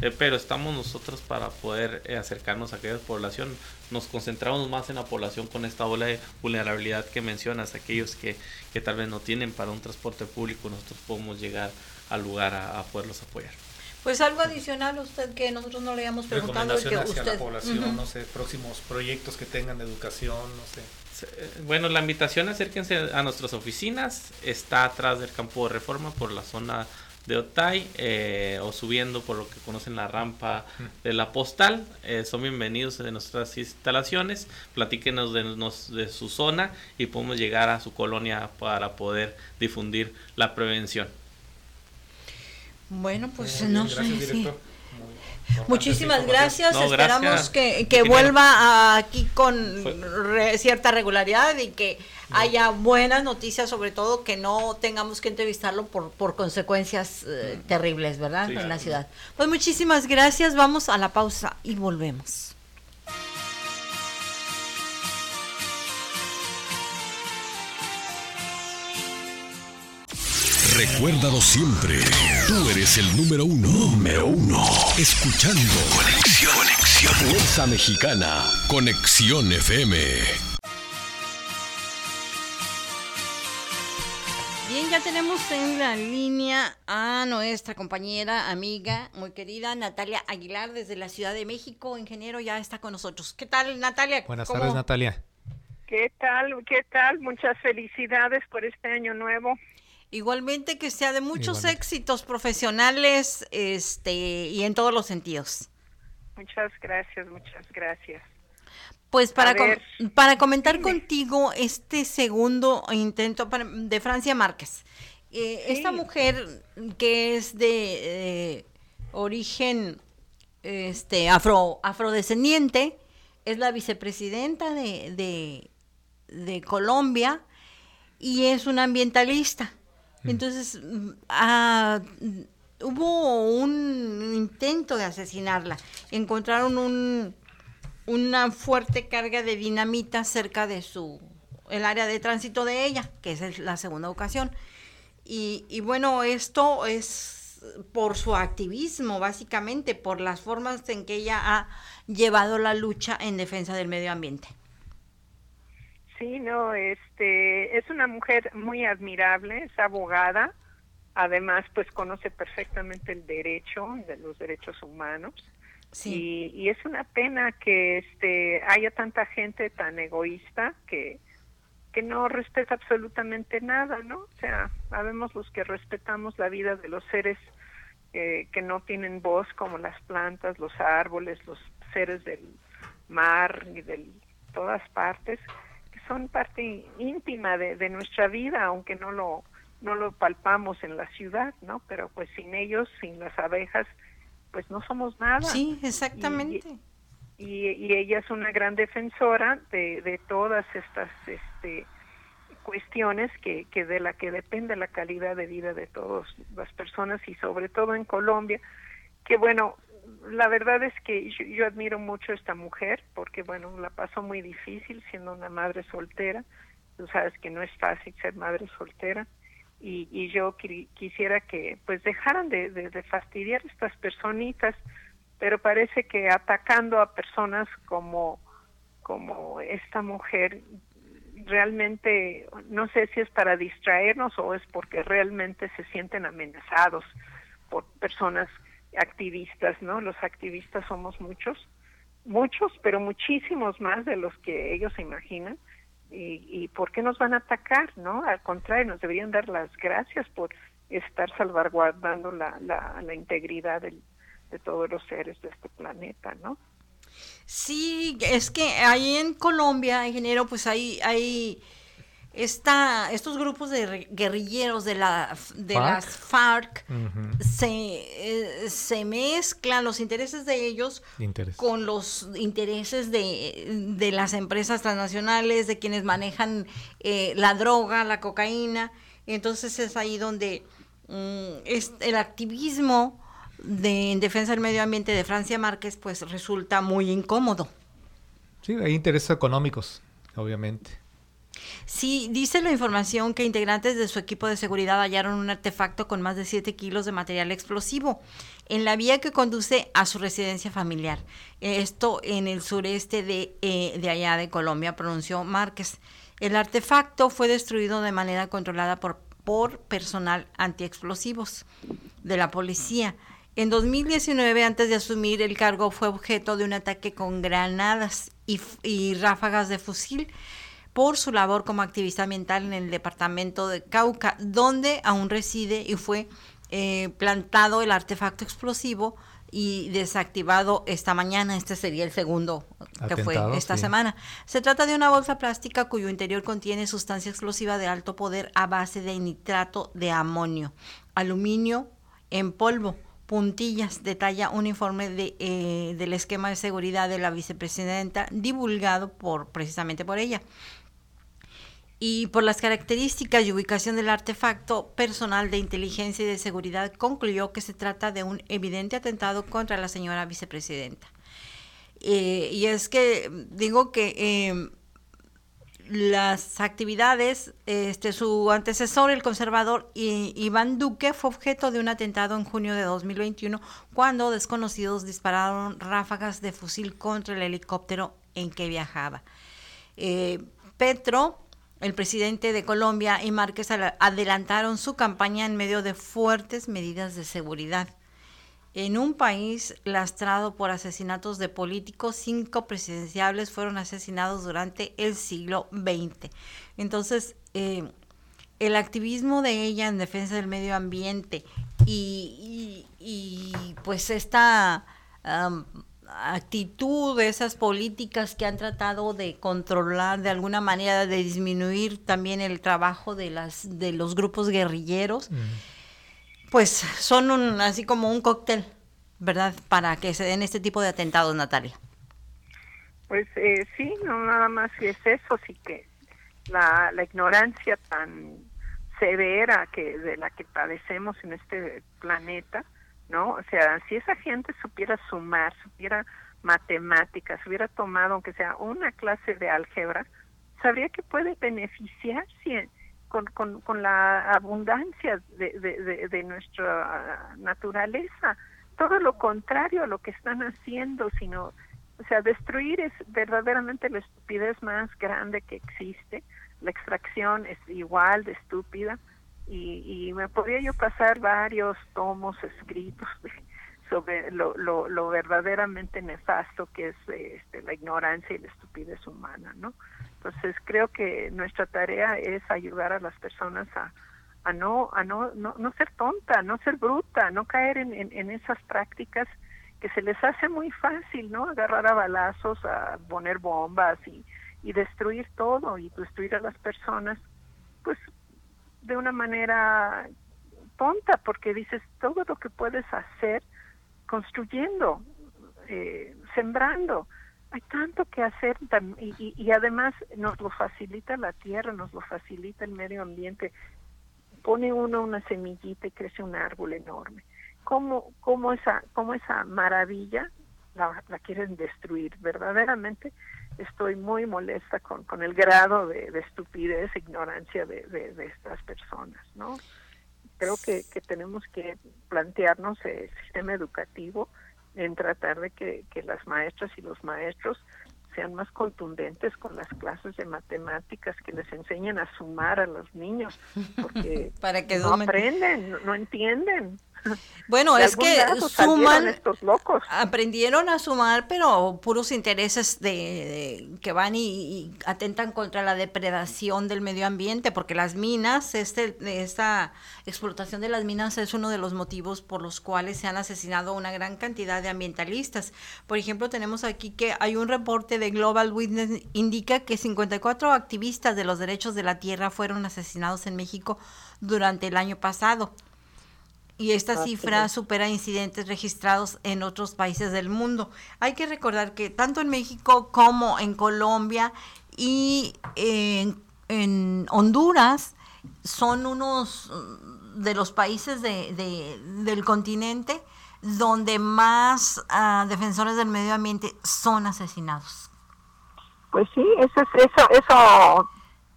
eh, pero estamos nosotros para poder eh, acercarnos a aquella población. Nos concentramos más en la población con esta ola de vulnerabilidad que mencionas, aquellos que, que tal vez no tienen para un transporte público, nosotros podemos llegar al lugar a, poderlos apoyar. Pues algo adicional usted que nosotros no le hayamos preguntado. Que hacia la población, no sé, próximos proyectos que tengan de educación, no sé. Eh, bueno, la invitación acérquense a nuestras oficinas, está atrás del campo de reforma por la zona de Otay eh, o subiendo por lo que conocen la rampa de la postal. Eh, son bienvenidos de nuestras instalaciones. Platíquenos de, de, su zona y podemos llegar a su colonia para poder difundir la prevención. Bueno, pues no sé. Muchísimas gracias. Esperamos que, que vuelva aquí con cierta regularidad y que haya buenas noticias, sobre todo que no tengamos que entrevistarlo por, por consecuencias eh, terribles, ¿verdad? en la ciudad. Pues muchísimas gracias. Vamos a la pausa y volvemos. Recuérdalo siempre. Tú eres el número uno. Número uno. Escuchando. Conexión. Conexión. Fuerza Mexicana. Conexión FM. Bien, ya tenemos en la línea a nuestra compañera, amiga, muy querida, Natalia Aguilar, desde la Ciudad de México. Ingeniero ya está con nosotros. ¿Qué tal, Natalia? Buenas tardes, Natalia. ¿Qué tal? ¿Qué tal? Muchas felicidades por este año nuevo. Igualmente que sea de muchos éxitos profesionales este, y en todos los sentidos. Muchas gracias, muchas gracias. Pues para, para comentar contigo este segundo intento de Francia Márquez. Eh, esta mujer que es de origen este, afro, afrodescendiente, es la vicepresidenta de, de, de Colombia y es una ambientalista. Mm. Entonces, mm, ah, hubo un intento de asesinarla. Encontraron un, una fuerte carga de dinamita cerca de su el área de tránsito de ella, que es la segunda ocasión. Y, y bueno, esto es por su activismo, básicamente, por las formas en que ella ha llevado la lucha en defensa del medio ambiente. Sí, no, este, es una mujer muy admirable, es abogada, además pues conoce perfectamente el derecho de los derechos humanos. Sí. Y, es una pena que este haya tanta gente tan egoísta que que no respeta absolutamente nada, ¿no? O sea, sabemos los que respetamos la vida de los seres eh, que no tienen voz, como las plantas, los árboles, los seres del mar y de todas partes, son parte íntima de, nuestra vida, aunque no lo, no lo palpamos en la ciudad, ¿no? Pero pues sin ellos, sin las abejas, pues no somos nada. Sí, exactamente. Y, y, ella es una gran defensora de, de todas estas este, cuestiones que, que de la que depende la calidad de vida de todas las personas y sobre todo en Colombia, que bueno, la verdad es que yo, yo, admiro mucho a esta mujer porque bueno, la pasó muy difícil siendo una madre soltera, tú sabes que no es fácil ser madre soltera. Y, y yo quisiera que pues dejaran de, de, fastidiar a estas personitas, pero parece que atacando a personas como como esta mujer realmente no sé si es para distraernos o es porque realmente se sienten amenazados por personas activistas, ¿no? Los activistas somos muchos, muchos, pero muchísimos más de los que ellos se imaginan. Y, y ¿por qué nos van a atacar, no? Al contrario, nos deberían dar las gracias por estar salvaguardando la, la, la integridad del, de todos los seres de este planeta, ¿no? Sí, es que ahí en Colombia, ingeniero, pues hay, hay esta, estos grupos de guerrilleros de, la, de ¿FARC? las FARC se, eh, se mezclan los intereses de ellos Interés. con los intereses de, de las empresas transnacionales, de quienes manejan eh, la droga, la cocaína. Entonces es ahí donde mm, es el activismo de, en defensa del medio ambiente de Francia Márquez pues resulta muy incómodo. Sí, hay intereses económicos, obviamente. Sí, dice la información que integrantes de su equipo de seguridad hallaron un artefacto con más de 7 kilos de material explosivo en la vía que conduce a su residencia familiar. Esto en el sureste de, eh, de allá de Colombia, pronunció Márquez. El artefacto fue destruido de manera controlada por, por personal antiexplosivos de la policía. En 2019, antes de asumir el cargo, fue objeto de un ataque con granadas y, y ráfagas de fusil por su labor como activista ambiental en el departamento de Cauca, donde aún reside y fue eh, plantado el artefacto explosivo y desactivado esta mañana. Este sería el segundo que Atentado, fue esta sí. semana. Se trata de una bolsa plástica cuyo interior contiene sustancia explosiva de alto poder a base de nitrato de amonio, aluminio en polvo puntillas, detalla un informe de, eh, del esquema de seguridad de la vicepresidenta divulgado por precisamente por ella. Y por las características y ubicación del artefacto, personal de inteligencia y de seguridad concluyó que se trata de un evidente atentado contra la señora vicepresidenta. Eh, y es que digo que eh, las actividades, este, su antecesor, el conservador Iván Duque, fue objeto de un atentado en junio de 2021 cuando desconocidos dispararon ráfagas de fusil contra el helicóptero en que viajaba. Eh, Petro, el presidente de Colombia, y Márquez adelantaron su campaña en medio de fuertes medidas de seguridad. En un país lastrado por asesinatos de políticos, cinco presidenciables fueron asesinados durante el siglo XX. Entonces, eh, el activismo de ella en defensa del medio ambiente y, y- y, pues esta actitud, esas políticas que han tratado de controlar de alguna manera, de disminuir también el trabajo de, las, de los grupos guerrilleros, pues son un, así como un cóctel, ¿verdad? Para que se den este tipo de atentados, Natalia. Pues eh, sí, no nada más que es eso, sí que la, la ignorancia tan severa que de la que padecemos en este planeta, ¿no? O sea, si esa gente supiera sumar, supiera matemáticas, hubiera tomado aunque sea una clase de álgebra, sabría que puede beneficiarse con, con, con la abundancia de, de, de, de nuestra naturaleza. Todo lo contrario a lo que están haciendo, sino o sea, destruir es verdaderamente la estupidez más grande que existe. La extracción es igual de estúpida y, y me podría yo pasar varios tomos escritos [laughs] sobre lo, lo, verdaderamente nefasto que es este, la ignorancia y la estupidez humana, ¿no? Entonces creo que nuestra tarea es ayudar a las personas a, a no a no, no no ser tonta, no ser bruta, no caer en, en, en esas prácticas que se les hace muy fácil, ¿no? Agarrar a balazos, a poner bombas y, y destruir todo y destruir a las personas, pues de una manera tonta, porque dices todo lo que puedes hacer construyendo, eh, sembrando. Hay tanto que hacer y, y, además nos lo facilita la tierra, nos lo facilita el medio ambiente. Pone uno una semillita y crece un árbol enorme. ¿Cómo, cómo, esa, cómo esa maravilla la, la quieren destruir? Verdaderamente estoy muy molesta con, con el grado de, estupidez e ignorancia de, de, estas personas, ¿no? Creo que, que tenemos que plantearnos el sistema educativo en tratar de que, que las maestras y los maestros sean más contundentes con las clases de matemáticas, que les enseñen a sumar a los niños, porque [laughs] Para que no aprenden, no entienden. Bueno, es que suman, estos locos. aprendieron a sumar, pero puros intereses de, que van y, atentan contra la depredación del medio ambiente, porque las minas, este, esta explotación de las minas es uno de los motivos por los cuales se han asesinado una gran cantidad de ambientalistas. Por ejemplo, tenemos aquí que hay un reporte de Global Witness indica que 54 activistas de los derechos de la tierra fueron asesinados en México durante el año pasado y esta cifra supera incidentes registrados en otros países del mundo. Hay que recordar que tanto en México como en Colombia y en, Honduras son unos de los países de, del continente donde más ah, defensores del medio ambiente son asesinados. Pues sí, eso eso, eso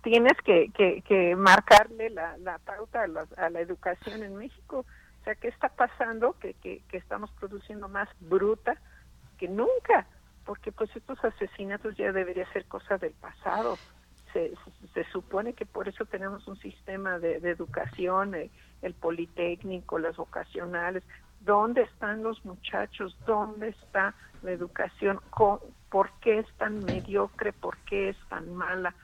tienes que, que, marcarle la, la pauta a la educación en México sea, ¿qué está pasando? Que, que, estamos produciendo más bruta que nunca, porque pues estos asesinatos ya debería ser cosa del pasado. Se, se, supone que por eso tenemos un sistema de, educación, eh, el, politécnico, las vocacionales. ¿Dónde están los muchachos? ¿Dónde está la educación? ¿Por qué es tan mediocre? ¿Por qué es tan mala?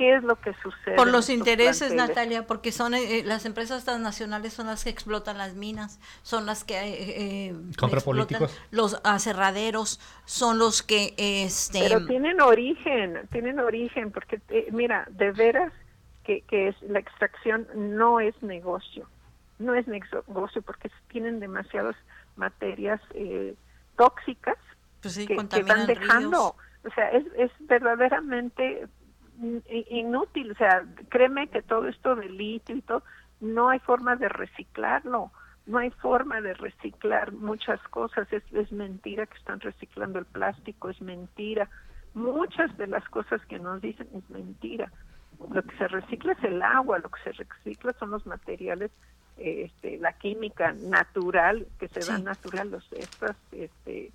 Qué es lo que sucede. Por los intereses, Natalia, porque son eh, eh, las empresas transnacionales son las que explotan las minas, son las que eh, eh Contra políticos. los aserraderos, son los que este Pero tienen origen, tienen origen, porque mira, de veras que, que es la extracción no es negocio, no es negocio porque tienen demasiadas materias tóxicas pues que, que, van dejando. O sea, es, es verdaderamente inútil, o sea, créeme que todo esto de litio y todo, no hay forma de reciclarlo, no hay forma de reciclar muchas cosas, es, es mentira que están reciclando el plástico, es mentira, muchas de las cosas que nos dicen es mentira. Lo que se recicla es el agua, lo que se recicla son los materiales, este, la química natural, que se da natural, los estas, este,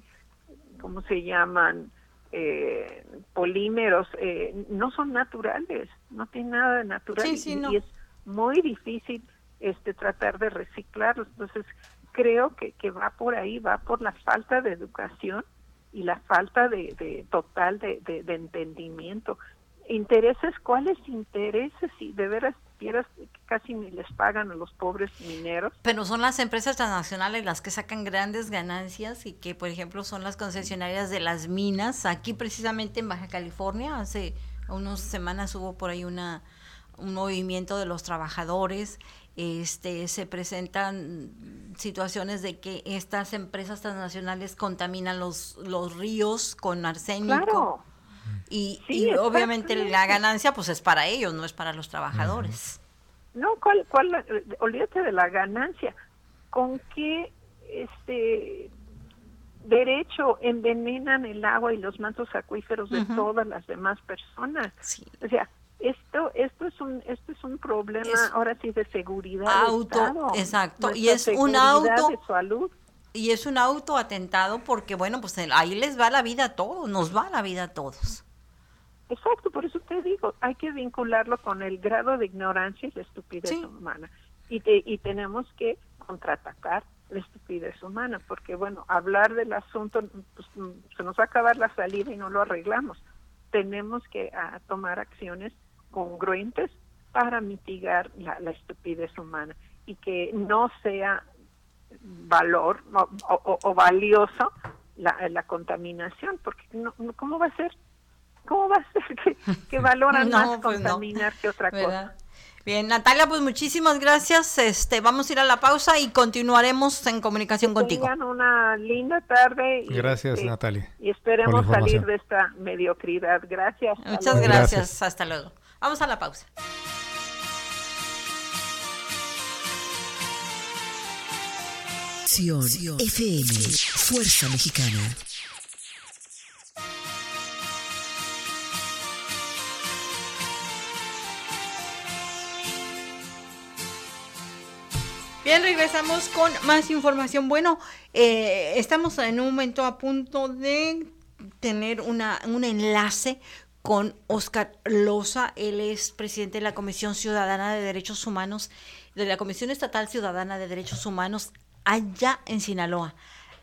¿cómo se llaman? Eh, polímeros eh, no son naturales, no tienen nada de natural y, es muy difícil este tratar de reciclarlos. Entonces creo que, que va por ahí, va por la falta de educación y la falta de, total de, de, entendimiento. Intereses, ¿cuáles intereses? Si de veras vieras casi ni les pagan a los pobres mineros. Pero son las empresas transnacionales las que sacan grandes ganancias y que, por ejemplo, son las concesionarias de las minas. Aquí precisamente en Baja California, hace unas semanas hubo por ahí una un movimiento de los trabajadores, este se presentan situaciones de que estas empresas transnacionales contaminan los los ríos con arsénico. Y, obviamente la ganancia pues es para ellos, no es para los trabajadores. No, ¿cuál, cuál, olvídate de la ganancia. ¿Con qué este derecho envenenan el agua y los mantos acuíferos de todas las demás personas? O sea, esto esto es un esto es un problema ahora sí de seguridad auto exacto y es un auto de salud y es un auto atentado porque bueno pues ahí les va la vida a todos nos va la vida a todos Exacto, por eso te digo, hay que vincularlo con el grado de ignorancia y la estupidez humana. Y, y tenemos que contraatacar la estupidez humana, porque bueno, hablar del asunto, pues, se nos va a acabar la salida y no lo arreglamos. Tenemos que tomar acciones congruentes para mitigar la, estupidez humana y que no sea valor o, valioso la, la, contaminación, porque no, ¿cómo va a ser? ¿Cómo va a ser [laughs] que, valoran [laughs] más pues contaminar que otra cosa? Bien, Natalia, pues muchísimas gracias. Este, vamos a ir a la pausa y continuaremos en comunicación contigo. Tengan una linda tarde. Y, Gracias, este, Natalia. Y esperemos salir de esta mediocridad. Gracias. Muchas. Gracias. Hasta luego. Vamos a la pausa. Sion FM, Fuerza Mexicana. Bien, regresamos con más información. Bueno, eh, estamos en un momento a punto de tener una, un enlace con Oscar Loza. Él es presidente de la Comisión Ciudadana de Derechos Humanos, de la Comisión Estatal Ciudadana de Derechos Humanos, allá en Sinaloa,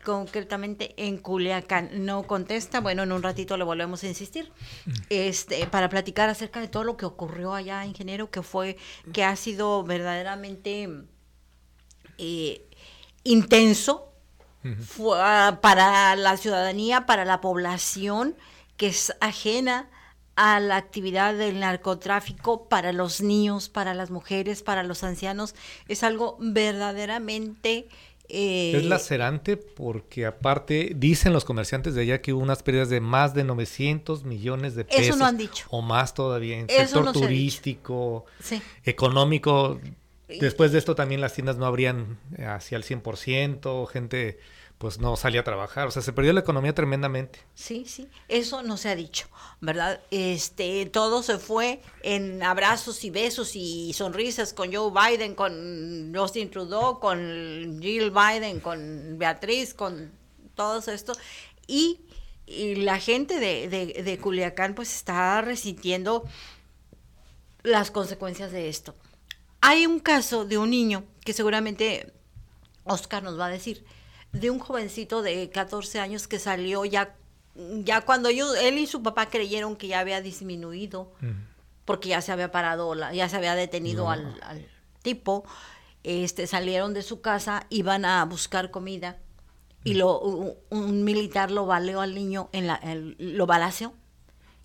concretamente en Culiacán. No contesta, bueno, en un ratito le volvemos a insistir, este, para platicar acerca de todo lo que ocurrió allá, ingeniero, que fue, que ha sido verdaderamente eh, intenso fue, ah, para la ciudadanía, para la población que es ajena a la actividad del narcotráfico para los niños, para las mujeres, para los ancianos. Es algo verdaderamente... eh, Es lacerante porque aparte dicen los comerciantes de allá que hubo unas pérdidas de más de 900 millones de Eso pesos. no han dicho. O más todavía en Eso sector no se turístico, Sí. económico. Después de esto también las tiendas no abrían eh, hacia el 100%, gente pues no salía a trabajar, o sea, se perdió la economía tremendamente. Sí, sí, eso no se ha dicho, ¿verdad? Este, todo se fue en abrazos y besos y sonrisas con Joe Biden, con Justin Trudeau, con Jill Biden, con Beatriz, con todos esto. Y, y la gente de, de, de Culiacán pues está resintiendo las consecuencias de esto. Hay un caso de un niño que seguramente Oscar nos va a decir, de un jovencito de 14 años que salió ya, ya cuando ellos, él y su papá creyeron que ya había disminuido, porque ya se había parado, la- ya se había detenido al, al tipo, este, salieron de su casa, iban a buscar comida y lo, un, un militar lo baleó al niño, en la, el- lo.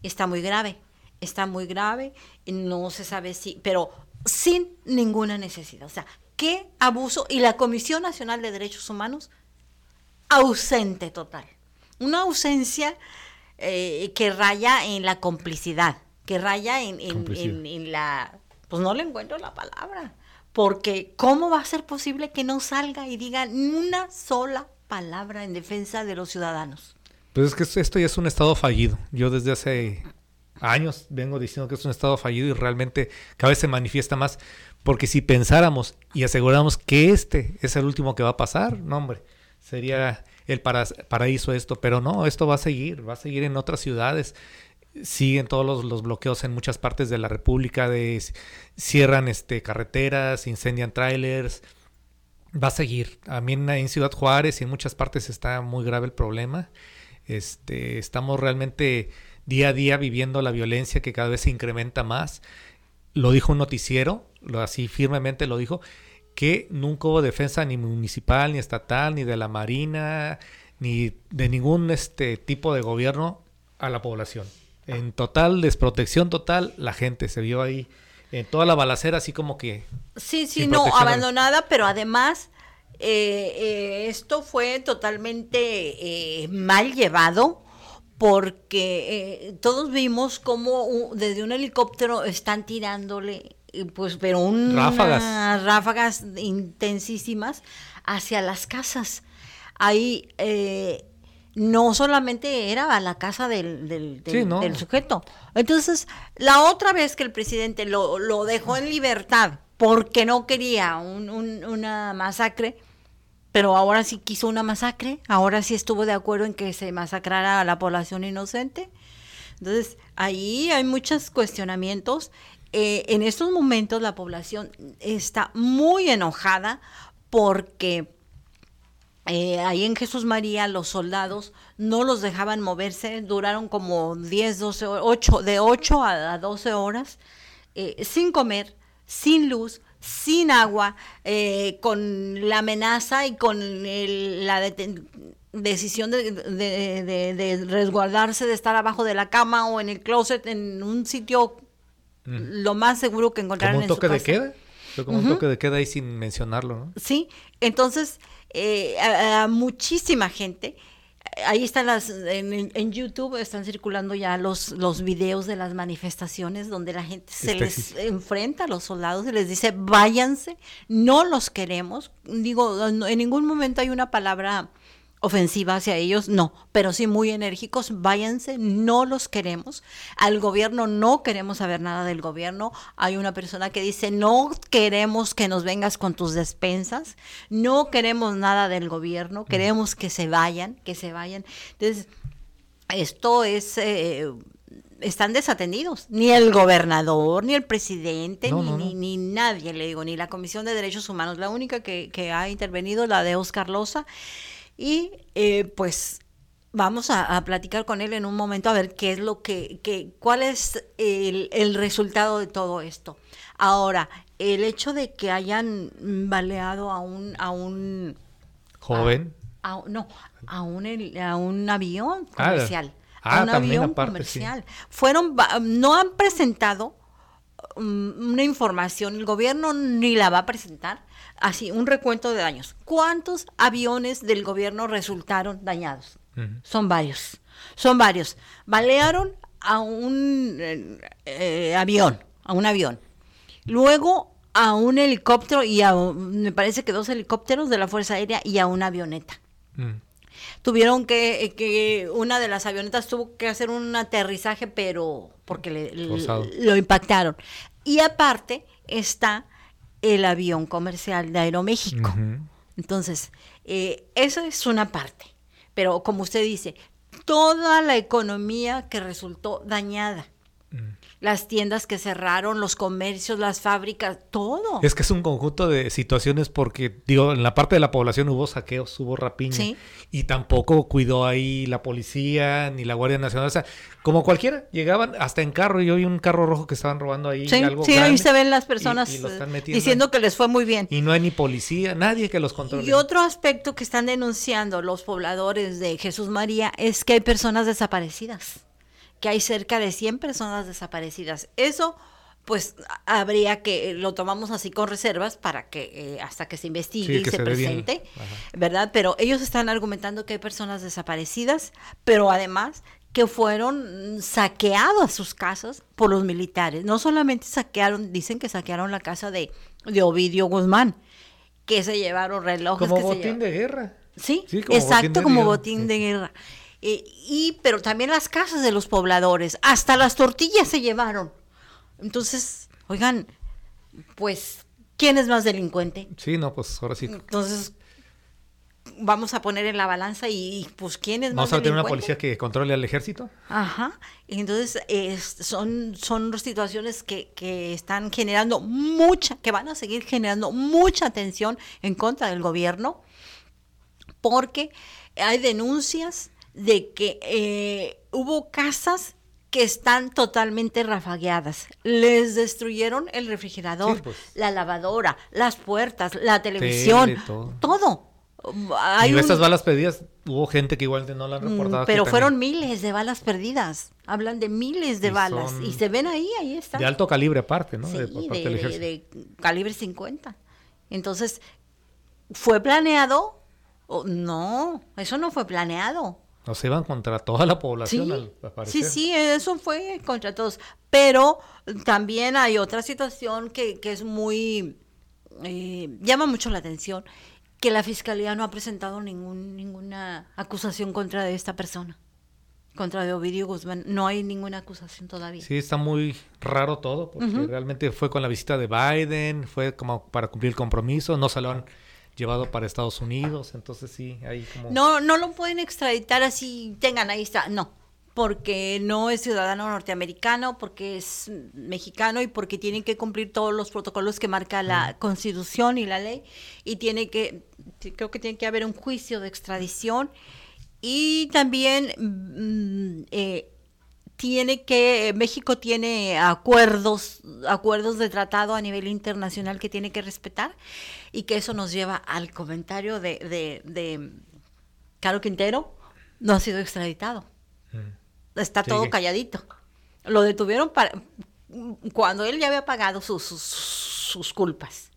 Está muy grave, está muy grave, no se sabe si, pero sin ninguna necesidad. O sea, qué abuso. Y la Comisión Nacional de Derechos Humanos, ausente total. Una ausencia eh, que raya en la complicidad, que raya en, en- Complicidad. en- en la... Pues no le encuentro la palabra. Porque ¿cómo va a ser posible que no salga y diga una sola palabra en defensa de los ciudadanos? Pues es que esto ya es un estado fallido. Yo desde hace años vengo diciendo que es un estado fallido y realmente cada vez se manifiesta más. Porque si pensáramos y aseguráramos que este es el último que va a pasar, no hombre, sería el para- paraíso esto. Pero no, esto va a seguir, va a seguir en otras ciudades. Siguen todos los, bloqueos en muchas partes de la República, de, cierran este, carreteras, incendian trailers, va a seguir. También en Ciudad Juárez y en muchas partes está muy grave el problema. Este, estamos realmente día a día viviendo la violencia que cada vez se incrementa más. Lo dijo un noticiero, lo así firmemente lo dijo, que nunca hubo defensa ni municipal, ni estatal, ni de la marina, ni de ningún este tipo de gobierno a la población. En total desprotección total, la gente se vio ahí en toda la balacera así como que Sí, sí, no, abandonada, pero además eh, eh, esto fue totalmente eh, mal llevado porque todos vimos como u- desde un helicóptero están tirándole, pues, pero unas Ráfagas. ráfagas intensísimas hacia las casas. Ahí eh, no solamente era a la casa del, del, del- Sí, no. del sujeto. Entonces, la otra vez que el presidente lo, lo dejó en libertad porque no quería un- un- una masacre, pero ahora sí quiso una masacre, ahora sí estuvo de acuerdo en que se masacrara a la población inocente. Entonces, ahí hay muchos cuestionamientos. Eh, en estos momentos la población está muy enojada porque eh, ahí en Jesús María los soldados no los dejaban moverse, duraron como 10, 12, 8, de 8 a, a 12 horas eh, sin comer, sin luz, sin agua, eh, con la amenaza y con el- la decisión de, de- de- de resguardarse, de estar abajo de la cama o en el closet, en un sitio lo más seguro que encontraron Como un en su toque de casa. queda. Como un toque de queda ahí sin mencionarlo, ¿no? Sí, entonces eh, a, a muchísima gente, ahí están las, en, en- YouTube están circulando ya los, los videos de las manifestaciones donde la gente se les enfrenta a los soldados y les dice, váyanse, no los queremos. Digo, en ningún momento hay una palabra ofensiva hacia ellos, no, pero sí muy enérgicos, váyanse, no los queremos. Al gobierno no queremos saber nada del gobierno. Hay una persona que dice, no queremos que nos vengas con tus despensas, no queremos nada del gobierno, queremos que se vayan, que se vayan. Entonces, esto es... eh, están desatendidos. Ni el gobernador, ni el presidente, No, ni, no, no. ni, ni nadie, le digo, ni la Comisión de Derechos Humanos. La única que, que ha intervenido, la de Oscar Loza. Y eh, pues vamos a, a platicar con él en un momento a ver qué es lo que, que cuál es el, el resultado de todo esto. Ahora, el hecho de que hayan mm, baleado a un, a un Joven. a- no, a un, a un avión Ah, comercial. ah, a un avión aparte, sí. comercial. Fueron, no han presentado um, una información, el gobierno ni la va a presentar, así, un recuento de daños. ¿Cuántos aviones del gobierno resultaron dañados? Son varios, son varios. Balearon a un eh, eh, avión, a un avión. Luego a un helicóptero y a, me parece que dos helicópteros de la Fuerza Aérea y a una avioneta. Mm. Tuvieron que, eh, que una de las avionetas tuvo que hacer un aterrizaje, pero porque le- le- Forzado. lo impactaron. Y aparte está el avión comercial de Aeroméxico. Entonces, eh, eso es una parte. Pero como usted dice, toda la economía que resultó dañada. Las tiendas que cerraron, los comercios, las fábricas, todo. Es que es un conjunto de situaciones porque, digo, en la parte de la población hubo saqueos, hubo rapiña. Sí. Y tampoco cuidó ahí la policía ni la Guardia Nacional. O sea, como cualquiera, llegaban hasta en carro. Yo vi un carro rojo que estaban robando ahí. Sí, algo sí, ahí se ven las personas y diciendo que les fue muy bien. Y no hay ni policía, nadie que los controle. Y otro aspecto que están denunciando los pobladores de Jesús María es que hay personas desaparecidas, que hay cerca de 100 personas desaparecidas. Eso, pues, habría que, lo tomamos así con reservas para que eh, hasta que se investigue Sí, y se, presente. ¿verdad? Pero ellos están argumentando que hay personas desaparecidas, pero además que fueron saqueados sus casas por los militares. No solamente saquearon, dicen que saquearon la casa de, de Ovidio Guzmán, que se llevaron relojes. Como que se botín llevaron- de guerra. Sí, Sí, como exacto, como botín de guerra. Eh, y, pero también las casas de los pobladores, hasta las tortillas se llevaron. Entonces, oigan, pues, ¿quién es más delincuente? Sí, no, pues ahora sí. Entonces, vamos a poner en la balanza y, y, pues, ¿quién es Vamos más a tener una delincuente? policía que controle al ejército. Ajá. Entonces, es- son, son situaciones que, que están generando mucha, que van a seguir generando mucha tensión en contra del gobierno, porque hay denuncias de que eh, hubo casas que están totalmente rafagueadas. Les destruyeron el refrigerador, Sí, pues. la lavadora, las puertas, la televisión, todo. todo. Hay y un- estas balas pedidas, hubo gente que igual no la han Mm, reportado. que Pero también- fueron miles de balas perdidas. Hablan de miles de Y balas. Y se ven ahí, ahí están. De alto calibre aparte, ¿no? Sí, de, de, calibre 50. Entonces, ¿fue planeado? O- no, eso no fue planeado. O se iban contra toda la población Sí, al al sí, parecer. sí, eso fue contra todos. Pero también hay otra situación que, que es muy, eh, llama mucho la atención, que la fiscalía no ha presentado ningún, ninguna acusación contra esta persona, contra de Ovidio Guzmán. No hay ninguna acusación todavía. Sí, está muy raro todo, porque realmente fue con la visita de Biden, fue como para cumplir el compromiso, no han llevado para Estados Unidos, entonces sí, hay como... No, no lo pueden extraditar así, tengan, ahí está, no, porque no es ciudadano norteamericano, porque es mexicano y porque tiene que cumplir todos los protocolos que marca la constitución y la ley, y tiene que, creo que tiene que haber un juicio de extradición, y también mm, eh, tiene que, México tiene acuerdos, acuerdos de tratado a nivel internacional que tiene que respetar y que eso nos lleva al comentario de, de, de Caro Quintero, no ha sido extraditado. Está todo calladito. Lo detuvieron para, cuando él ya había pagado sus, sus, sus culpas.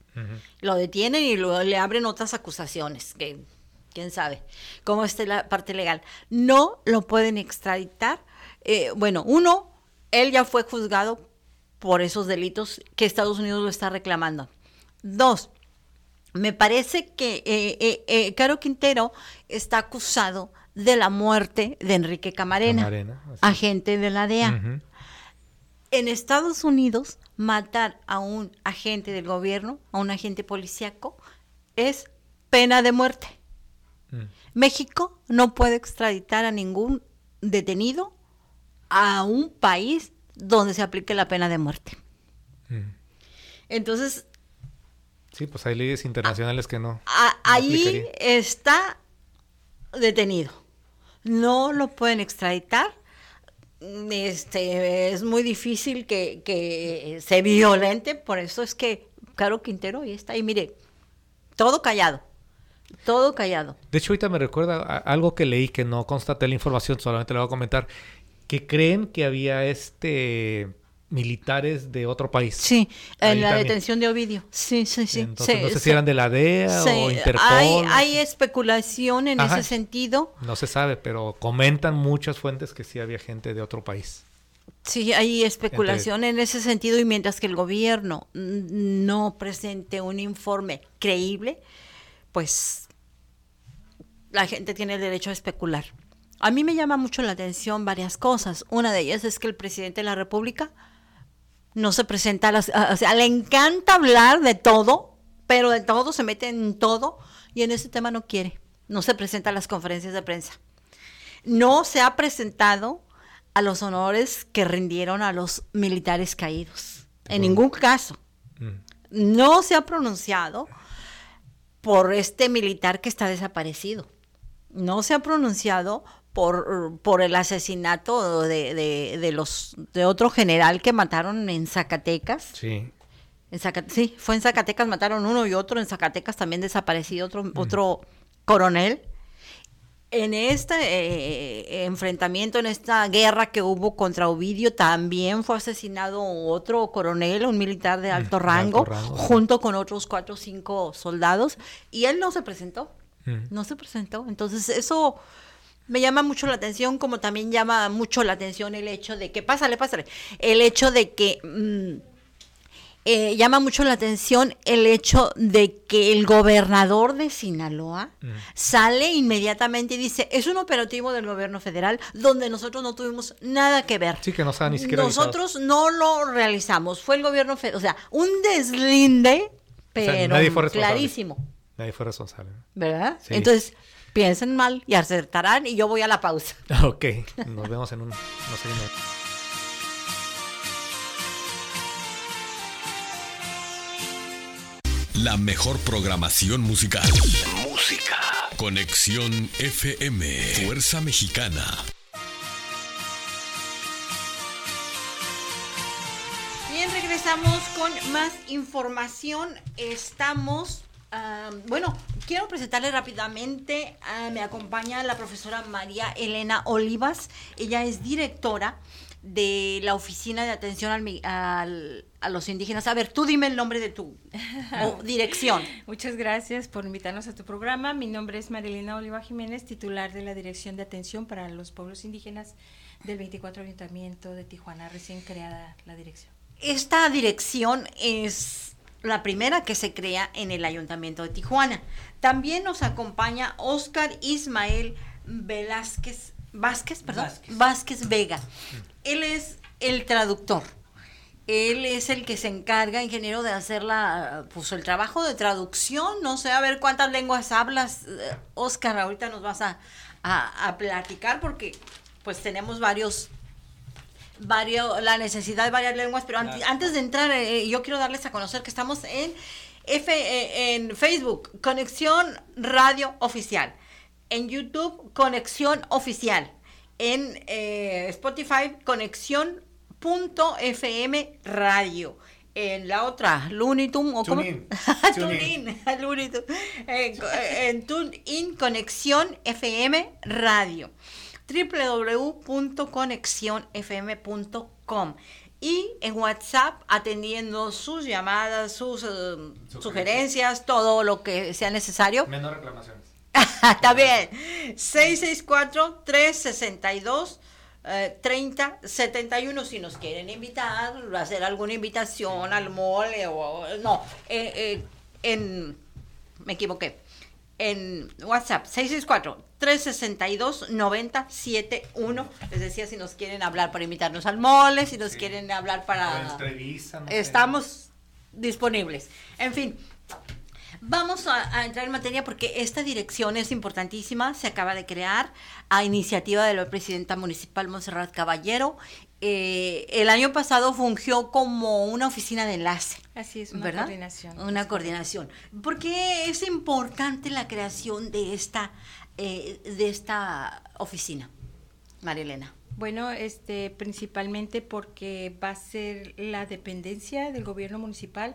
Lo detienen y luego le abren otras acusaciones, que quién sabe cómo esté la parte legal. No lo pueden extraditar. Eh, bueno, uno, él ya fue juzgado por esos delitos que Estados Unidos lo está reclamando. Dos, me parece que eh, eh, eh, Caro Quintero está acusado de la muerte de Enrique Camarena, Camarena, agente de la DEA. En Estados Unidos, matar a un agente del gobierno, a un agente policíaco, es pena de muerte. Mm. México no puede extraditar a ningún detenido a un país donde se aplique la pena de muerte. Mm. Entonces, Sí, pues hay leyes internacionales que no. a- no ahí está detenido. No lo pueden extraditar. Este, es muy difícil que, que se violente, por eso es que Caro Quintero ahí está. Y mire, todo callado, todo callado. De hecho, ahorita me recuerda a- algo que leí que no constaté la información, solamente le voy a comentar. Que creen que había este militares de otro país. Sí, en Ahí la también. detención de Ovidio. Sí, sí, sí. Entonces, Sí, no sé sí. si eran de la DEA Sí, o Interpol. Hay, especulación en Ajá. ese sentido. No se sabe, pero comentan muchas fuentes que sí había gente de otro país. Sí, hay especulación en ese sentido y mientras que el gobierno no presente un informe creíble, pues la gente tiene el derecho a especular. A mí me llama mucho la atención varias cosas. Una de ellas es que el presidente de la República no se presenta a las... a- o sea, le encanta hablar de todo, pero de todo, se mete en todo y en ese tema no quiere. No se presenta a las conferencias de prensa no se ha presentado a los honores que rindieron a los militares caídos. En ningún caso. Mm. No se ha pronunciado por este militar que está desaparecido. No se ha pronunciado por, por el asesinato de, de- de los de otro general que mataron en Zacatecas. Sí. En Zaca- sí, fue en Zacatecas, mataron uno y otro, en Zacatecas también desaparecido otro, otro coronel. En este eh, enfrentamiento, en esta guerra que hubo contra Ovidio, también fue asesinado otro coronel, un militar de alto rango, alto rango, sí. junto con otros cuatro o cinco soldados, y él no se presentó, Mm. no se presentó. Entonces eso me llama mucho la atención, como también llama mucho la atención el hecho de que, pásale, pásale, el hecho de que... mm, eh, llama mucho la atención el hecho de que el gobernador de Sinaloa Mm. sale inmediatamente y dice, es un operativo del gobierno federal donde nosotros no tuvimos nada que ver. Sí, que no ni siquiera. Nosotros no lo realizamos, fue el gobierno federal, o sea, un deslinde, pero nadie fue clarísimo, Nadie fue responsable. ¿verdad? Sí. Entonces, piensen mal y acertarán y yo voy a la pausa. [laughs] Ok, nos vemos en un... No sé, no- La mejor programación musical. Música. Conexión FM. Fuerza Mexicana. Bien, regresamos con más información. Estamos, bueno, quiero presentarle rápidamente, ah, me acompaña la profesora María Elena Olivas. Ella es directora de la Oficina de Atención al a los Indígenas. A ver, tú dime el nombre de tu o [laughs] dirección. Muchas gracias por invitarnos a tu programa. Mi nombre es Marilena Oliva Jiménez, titular de la Dirección de Atención para los Pueblos Indígenas del 24 Ayuntamiento de Tijuana, recién creada la dirección. Esta dirección es la primera que se crea en el Ayuntamiento de Tijuana. También nos acompaña Oscar Ismael Velázquez, Vázquez, perdón, Vázquez. Vázquez Vega. Él es el traductor. Él es el que se encarga, ingeniero, de hacer la, pues, el trabajo de traducción. No sé, a ver cuántas lenguas hablas, eh, Oscar. Ahorita nos vas a, a- a platicar porque pues tenemos varios varios, la necesidad de varias lenguas, pero an- antes de entrar, eh, yo quiero darles a conocer que estamos en, F, eh, en Facebook, Conexión Radio Oficial, en YouTube, Conexión Oficial, en eh, Spotify, Conexión.fm Radio. En la otra, Lunitum o cómo? TuneIn. [laughs] TuneIn, [laughs] Lunitum. Eh, eh, en TuneIn, Conexión FM Radio www.conexionfm.com y en WhatsApp atendiendo sus llamadas, sus eh, sugerencias, todo lo que sea necesario. Menos reclamaciones. [laughs] Está bien. 664-362. 30 71 si nos quieren invitar hacer alguna invitación al mole o no eh, eh, en me equivoqué en WhatsApp 664-362-9071. Les decía si nos quieren hablar para invitarnos al mole, si nos quieren hablar para... Estamos disponibles. En fin, Vamos a, entrar en materia porque esta dirección es importantísima, se acaba de crear a iniciativa de la presidenta municipal Monserrat Caballero. Eh, el año pasado fungió como una oficina de enlace. Así es, una coordinación. Una coordinación. ¿Por qué es importante la creación de esta, eh, de esta oficina, María Elena? Bueno, este, principalmente porque va a ser la dependencia del gobierno municipal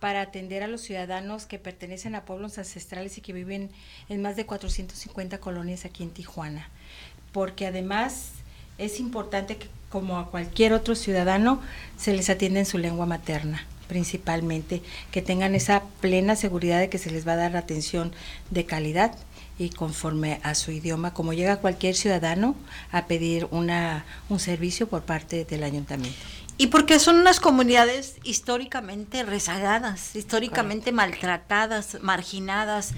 para atender a los ciudadanos que pertenecen a pueblos ancestrales y que viven en más de 450 colonias aquí en Tijuana. Porque además es importante que, como a cualquier otro ciudadano, se les atienda en su lengua materna principalmente, que tengan esa plena seguridad de que se les va a dar atención de calidad y conforme a su idioma, como llega cualquier ciudadano a pedir una, un servicio por parte del ayuntamiento. Y porque son unas comunidades históricamente rezagadas, históricamente maltratadas, marginadas,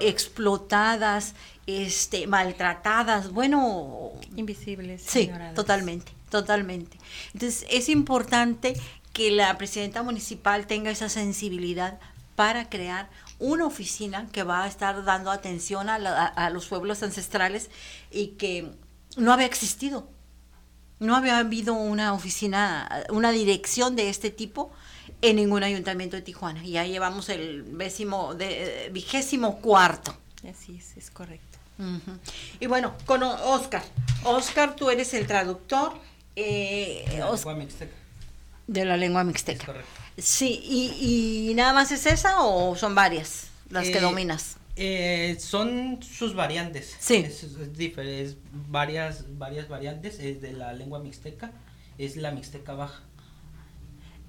explotadas. este, maltratadas, bueno, invisibles. Sí, totalmente, totalmente. Entonces es importante que la presidenta municipal tenga esa sensibilidad para crear una oficina que va a estar dando atención a, a los pueblos ancestrales y que no había existido no había habido una oficina, una dirección de este tipo en ningún ayuntamiento de Tijuana. Y ya llevamos el décimo, de, vigésimo cuarto. Así es, es correcto. Y bueno, con Oscar. Oscar, tú eres el traductor. Eh, de la lengua mixteca. De la lengua mixteca. Sí, y, nada más es esa o son varias las que eh, dominas? Eh, son sus variantes. Sí. Es, es, varias, varias variantes es de la lengua mixteca. Es la mixteca baja.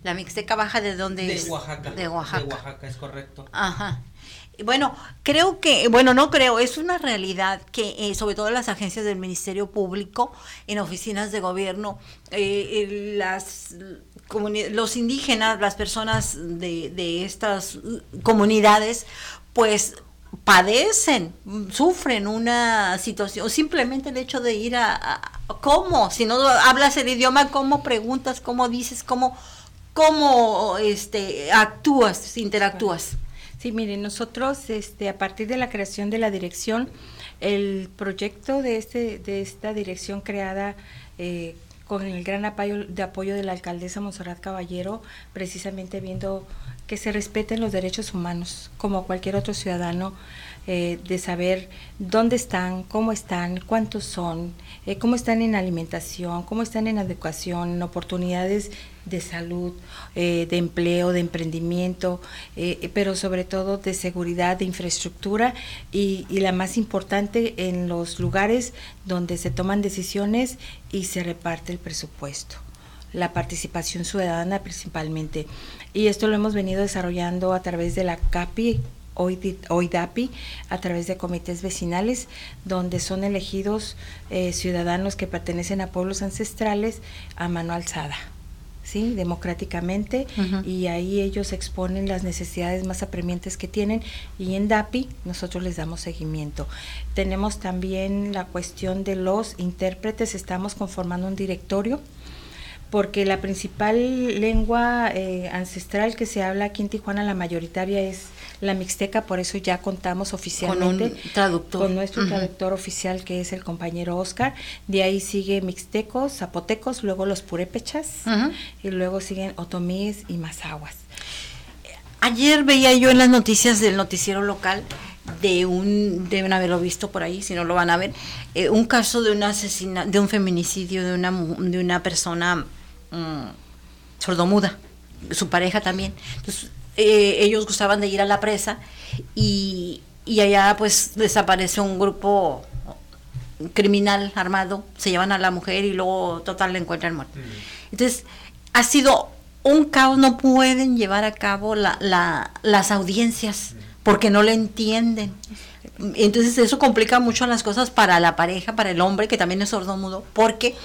¿La mixteca baja de dónde es? Oaxaca. De Oaxaca. De Oaxaca, es correcto. Ajá. Bueno, creo que, bueno, no creo, es una realidad que eh, sobre todo las agencias del Ministerio Público, en oficinas de gobierno, eh, las los indígenas, las personas de, estas comunidades, pues padecen, sufren una situación, simplemente el hecho de ir a, cómo, si no hablas el idioma, cómo preguntas, cómo dices, cómo, cómo este, actúas, interactúas. Sí, miren, nosotros este, a partir de la creación de la dirección, el proyecto de, este, de esta dirección creada eh, con el gran apoyo de, apoyo de la alcaldesa Monserrat Caballero, precisamente viendo que se respeten los derechos humanos como cualquier otro ciudadano, eh, de saber dónde están, cómo están, cuántos son, eh, cómo están en alimentación, cómo están en educación, en oportunidades de salud, eh, de empleo, de emprendimiento, pero sobre todo de seguridad, de infraestructura y, la más importante en los lugares donde se toman decisiones y se reparte el presupuesto la participación ciudadana principalmente. Y esto lo hemos venido desarrollando a través de la CAPI, hoy, DAPI, a través de comités vecinales, donde son elegidos eh, ciudadanos que pertenecen a pueblos ancestrales a mano alzada. ¿Sí? democráticamente y ahí ellos exponen las necesidades más apremiantes que tienen y en DAPI nosotros les damos seguimiento. Tenemos también la cuestión de los intérpretes, estamos conformando un directorio porque la principal lengua eh, ancestral que se habla aquí en Tijuana, la mayoritaria es la mixteca, por eso ya contamos oficialmente con, nuestro traductor oficial que es el compañero Oscar. De ahí sigue mixtecos, zapotecos, luego los purépechas y luego siguen otomíes y mazahuas. Ayer veía yo en las noticias del noticiero local de un deben haberlo visto por ahí si no lo van a ver eh, un caso de un asesina de un feminicidio de una de una persona Mm, sordomuda, su pareja también. Entonces, eh, ellos gustaban de ir a la presa y, allá pues desaparece un grupo criminal armado, se llevan a la mujer y luego total la encuentran muerta. Entonces, ha sido un caos, no pueden llevar a cabo la, la, las audiencias porque no le entienden. Entonces eso complica mucho las cosas para la pareja, para el hombre que también es sordomudo, porque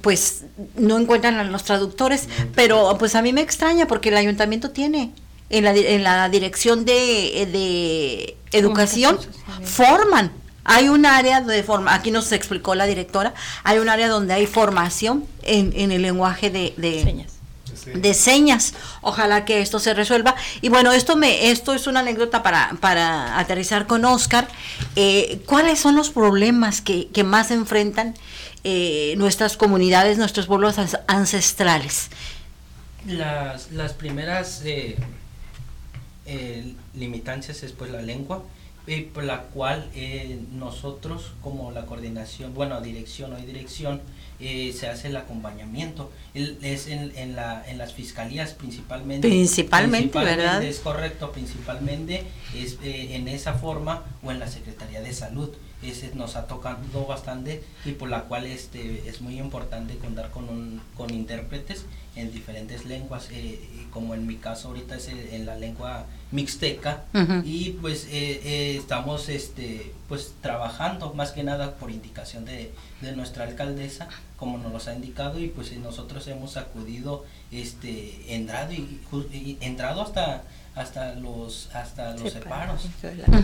pues no encuentran a los traductores, pero pues a mí me extraña porque el ayuntamiento tiene en la, en la dirección de, de educación forman hay un área de forma, aquí nos explicó la directora, hay un área donde hay formación en, en el lenguaje de, de, Señas. de señas. Ojalá que esto se resuelva. Y bueno, esto me, esto es una anécdota para, para aterrizar con Oscar. Eh, ¿Cuáles son los problemas que, que más enfrentan eh, nuestras comunidades, nuestros pueblos ancestrales? Las, las primeras eh, eh, limitancias es pues la lengua, y por la cual eh, nosotros como la coordinación, bueno, dirección o dirección, eh, se hace el acompañamiento. El- es en, en, la, en las fiscalías principalmente. Principalmente, ¿verdad? Es correcto, principalmente es eh, en esa forma o en la Secretaría de Salud. Ese nos ha tocado bastante y por la cual este es muy importante contar con un, con intérpretes en diferentes lenguas eh, como en mi caso ahorita es en la lengua mixteca y pues eh, eh, estamos este pues trabajando más que nada por indicación de, de nuestra alcaldesa como nos los ha indicado y pues nosotros hemos acudido este entrado y entrado hasta hasta los hasta los Separos,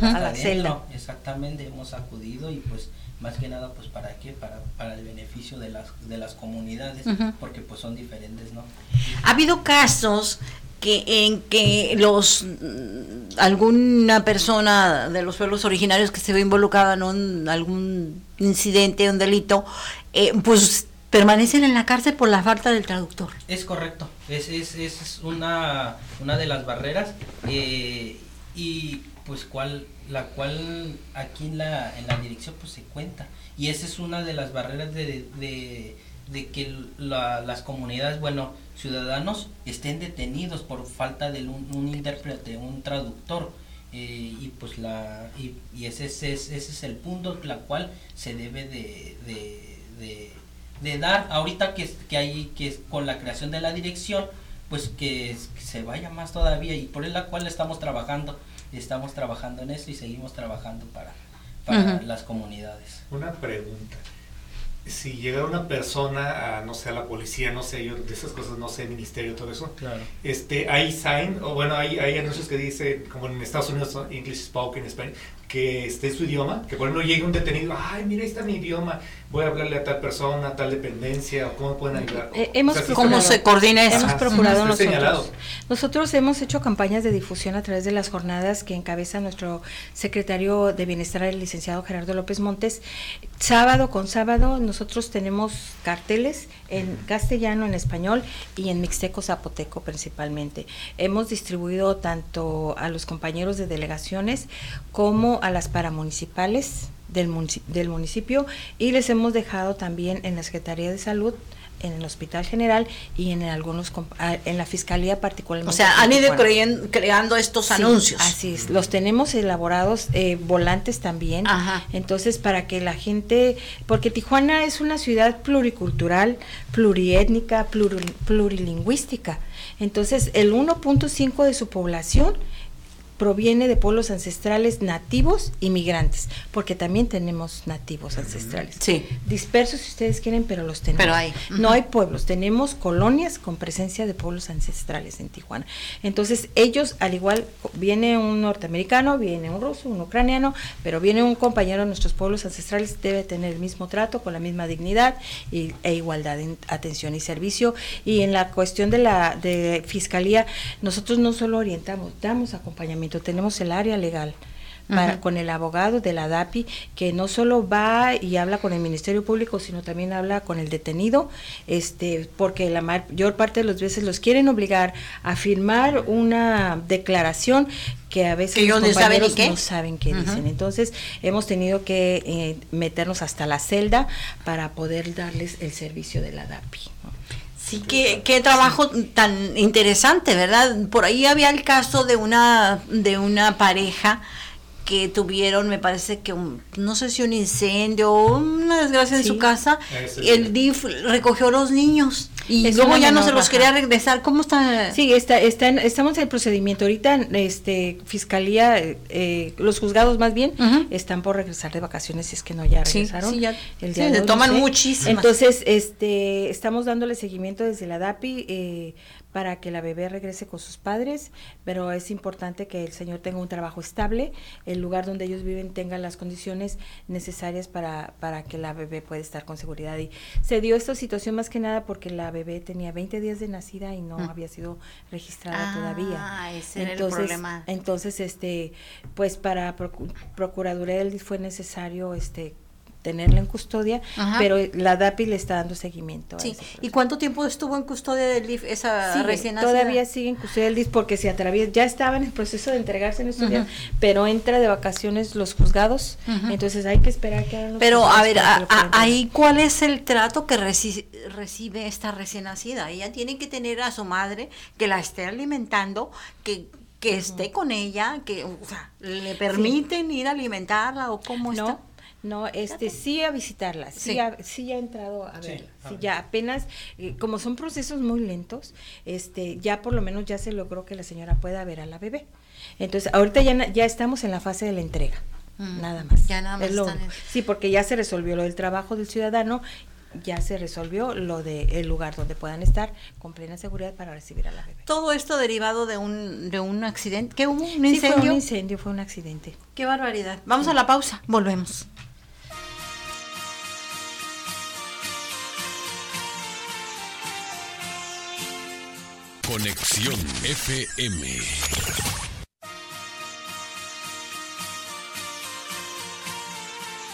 a la- celda. exactamente hemos acudido y pues más que nada pues para qué para para el beneficio de las de las comunidades porque pues son diferentes no Ha habido casos que en que los alguna persona de los pueblos originarios que se ve involucrada en un, algún incidente, un delito, eh, pues permanecen en la cárcel por la falta del traductor. Es correcto, es, es, es una, una de las barreras eh, y pues cual, la cual aquí en la, en la dirección pues se cuenta y esa es una de las barreras de, de, de que la- las comunidades, bueno, ciudadanos estén detenidos por falta de un, un intérprete, un traductor. eh, y pues la y, y ese, es, ese es el punto la cual se debe de, de, de, de dar ahorita que, es- que hay que es con la creación de la dirección pues que, es- que se vaya más todavía y por la cual estamos trabajando estamos trabajando en eso y seguimos trabajando para, para Ujú. las comunidades. Una pregunta. Si llega una persona a, no sé, a la policía, no sé, yo de esas cosas, no sé, ministerio, todo eso, claro. este, hay sign, o bueno, hay, hay anuncios que dicen, como en Estados Unidos, English spoken, Spanish, que esté su idioma, que por ejemplo llegue un detenido, ay, mira, ahí está mi idioma, voy a hablarle a tal persona, a tal dependencia, o cómo pueden ayudar. Eh, hemos O sea, sí ¿Cómo se coordina eso? Hemos procurado nosotros. señalado. Nosotros hemos hecho campañas de difusión a través de las jornadas que encabeza nuestro secretario de Bienestar, el licenciado Gerardo López Montes. Sábado con sábado nosotros tenemos carteles en castellano, en español y en mixteco zapoteco principalmente. Hemos distribuido tanto a los compañeros de delegaciones como a las paramunicipales del, munici- del municipio y les hemos dejado también en la Secretaría de Salud en el Hospital General y en algunos en la Fiscalía particularmente. O sea, han ido Tijuana. creyen- creando estos Sí, anuncios. Así es, los tenemos elaborados, eh, volantes también. Ajá. Entonces, para que la gente, porque Tijuana es una ciudad pluricultural, pluriétnica, pluri- plurilingüística. Entonces, el 1.5 de su población proviene de pueblos ancestrales nativos y migrantes, porque también tenemos nativos ancestrales. Sí. Dispersos si ustedes quieren, pero los tenemos. Pero hay. No hay pueblos, tenemos colonias con presencia de pueblos ancestrales en Tijuana. Entonces, ellos, al igual, viene un norteamericano, viene un ruso, un ucraniano, pero viene un compañero de nuestros pueblos ancestrales, debe tener el mismo trato, con la misma dignidad y, e igualdad en atención y servicio. Y en la cuestión de la de fiscalía, nosotros no solo orientamos, damos acompañamiento, tenemos el área legal para- con el abogado de la DAPI, que no solo va y habla con el Ministerio Público, sino también habla con el detenido, este, porque la mayor parte de las veces los quieren obligar a firmar una declaración que a veces ellos los no saben qué. no saben qué dicen. Entonces, hemos tenido que eh, meternos hasta la celda para poder darles el servicio de la DAPI. Sí, qué, qué trabajo tan interesante, ¿verdad? Por ahí había el caso de una, de una pareja que tuvieron, me parece que un, no sé si un incendio o una desgracia en su casa, es el DIF recogió a los niños y Es luego ya no se los quería regresar. ¿Cómo está? Sí, está, está en- estamos en el procedimiento. Ahorita, este, fiscalía, eh, los juzgados más bien, están por regresar de vacaciones si es que no ya regresaron. sí, ya- el día de hoy, toman no sé. muchísimas. Entonces, este, estamos dándole seguimiento desde la DAPI eh, para que la bebé regrese con sus padres, pero es importante que el señor tenga un trabajo estable, el lugar donde ellos viven tenga las condiciones necesarias para, para que la bebé pueda estar con seguridad. Y se dio esta situación más que nada porque la bebé tenía 20 días de nacida y no Mm. había sido registrada Ah, todavía. ese era el entonces, problema. entonces, este, pues para procu- Procuraduría fue necesario, este, tenerla en custodia, Ajá. pero la DAPI le está dando seguimiento. Sí. ¿Y cuánto tiempo estuvo en custodia del DIF esa Sigue, recién nacida? todavía sigue en custodia del DIF porque se atraviesa, ya estaba en el proceso de entregarse en estos días, pero entra de vacaciones los juzgados, entonces hay que esperar que hagan los Pero a ver, a- a- ahí cuál es el trato que reci- recibe esta recién nacida. Ella tiene que tener a su madre que la esté alimentando, que que esté con ella, que o sea, le permiten ir a alimentarla o cómo está. No, este sí a visitarla, sí, Sí. ha- sí ya ha entrado a Sí, verla, a sí, ver. ya apenas, eh, como son procesos muy lentos, este, ya por lo menos ya se logró que la señora pueda ver a la bebé. Entonces, ahorita ya, ya estamos en la fase de la entrega, Mm, nada más. ya nada más Es lo están único. en- Sí, porque ya se resolvió lo del trabajo del ciudadano, ya se resolvió lo del lugar donde puedan estar con plena seguridad para recibir a la bebé. Todo esto derivado de un de un accidente, ¿qué hubo? ¿Un Sí, fue incendio? un incendio, fue un accidente. Qué barbaridad. Vamos a la pausa, volvemos. Conexión FM.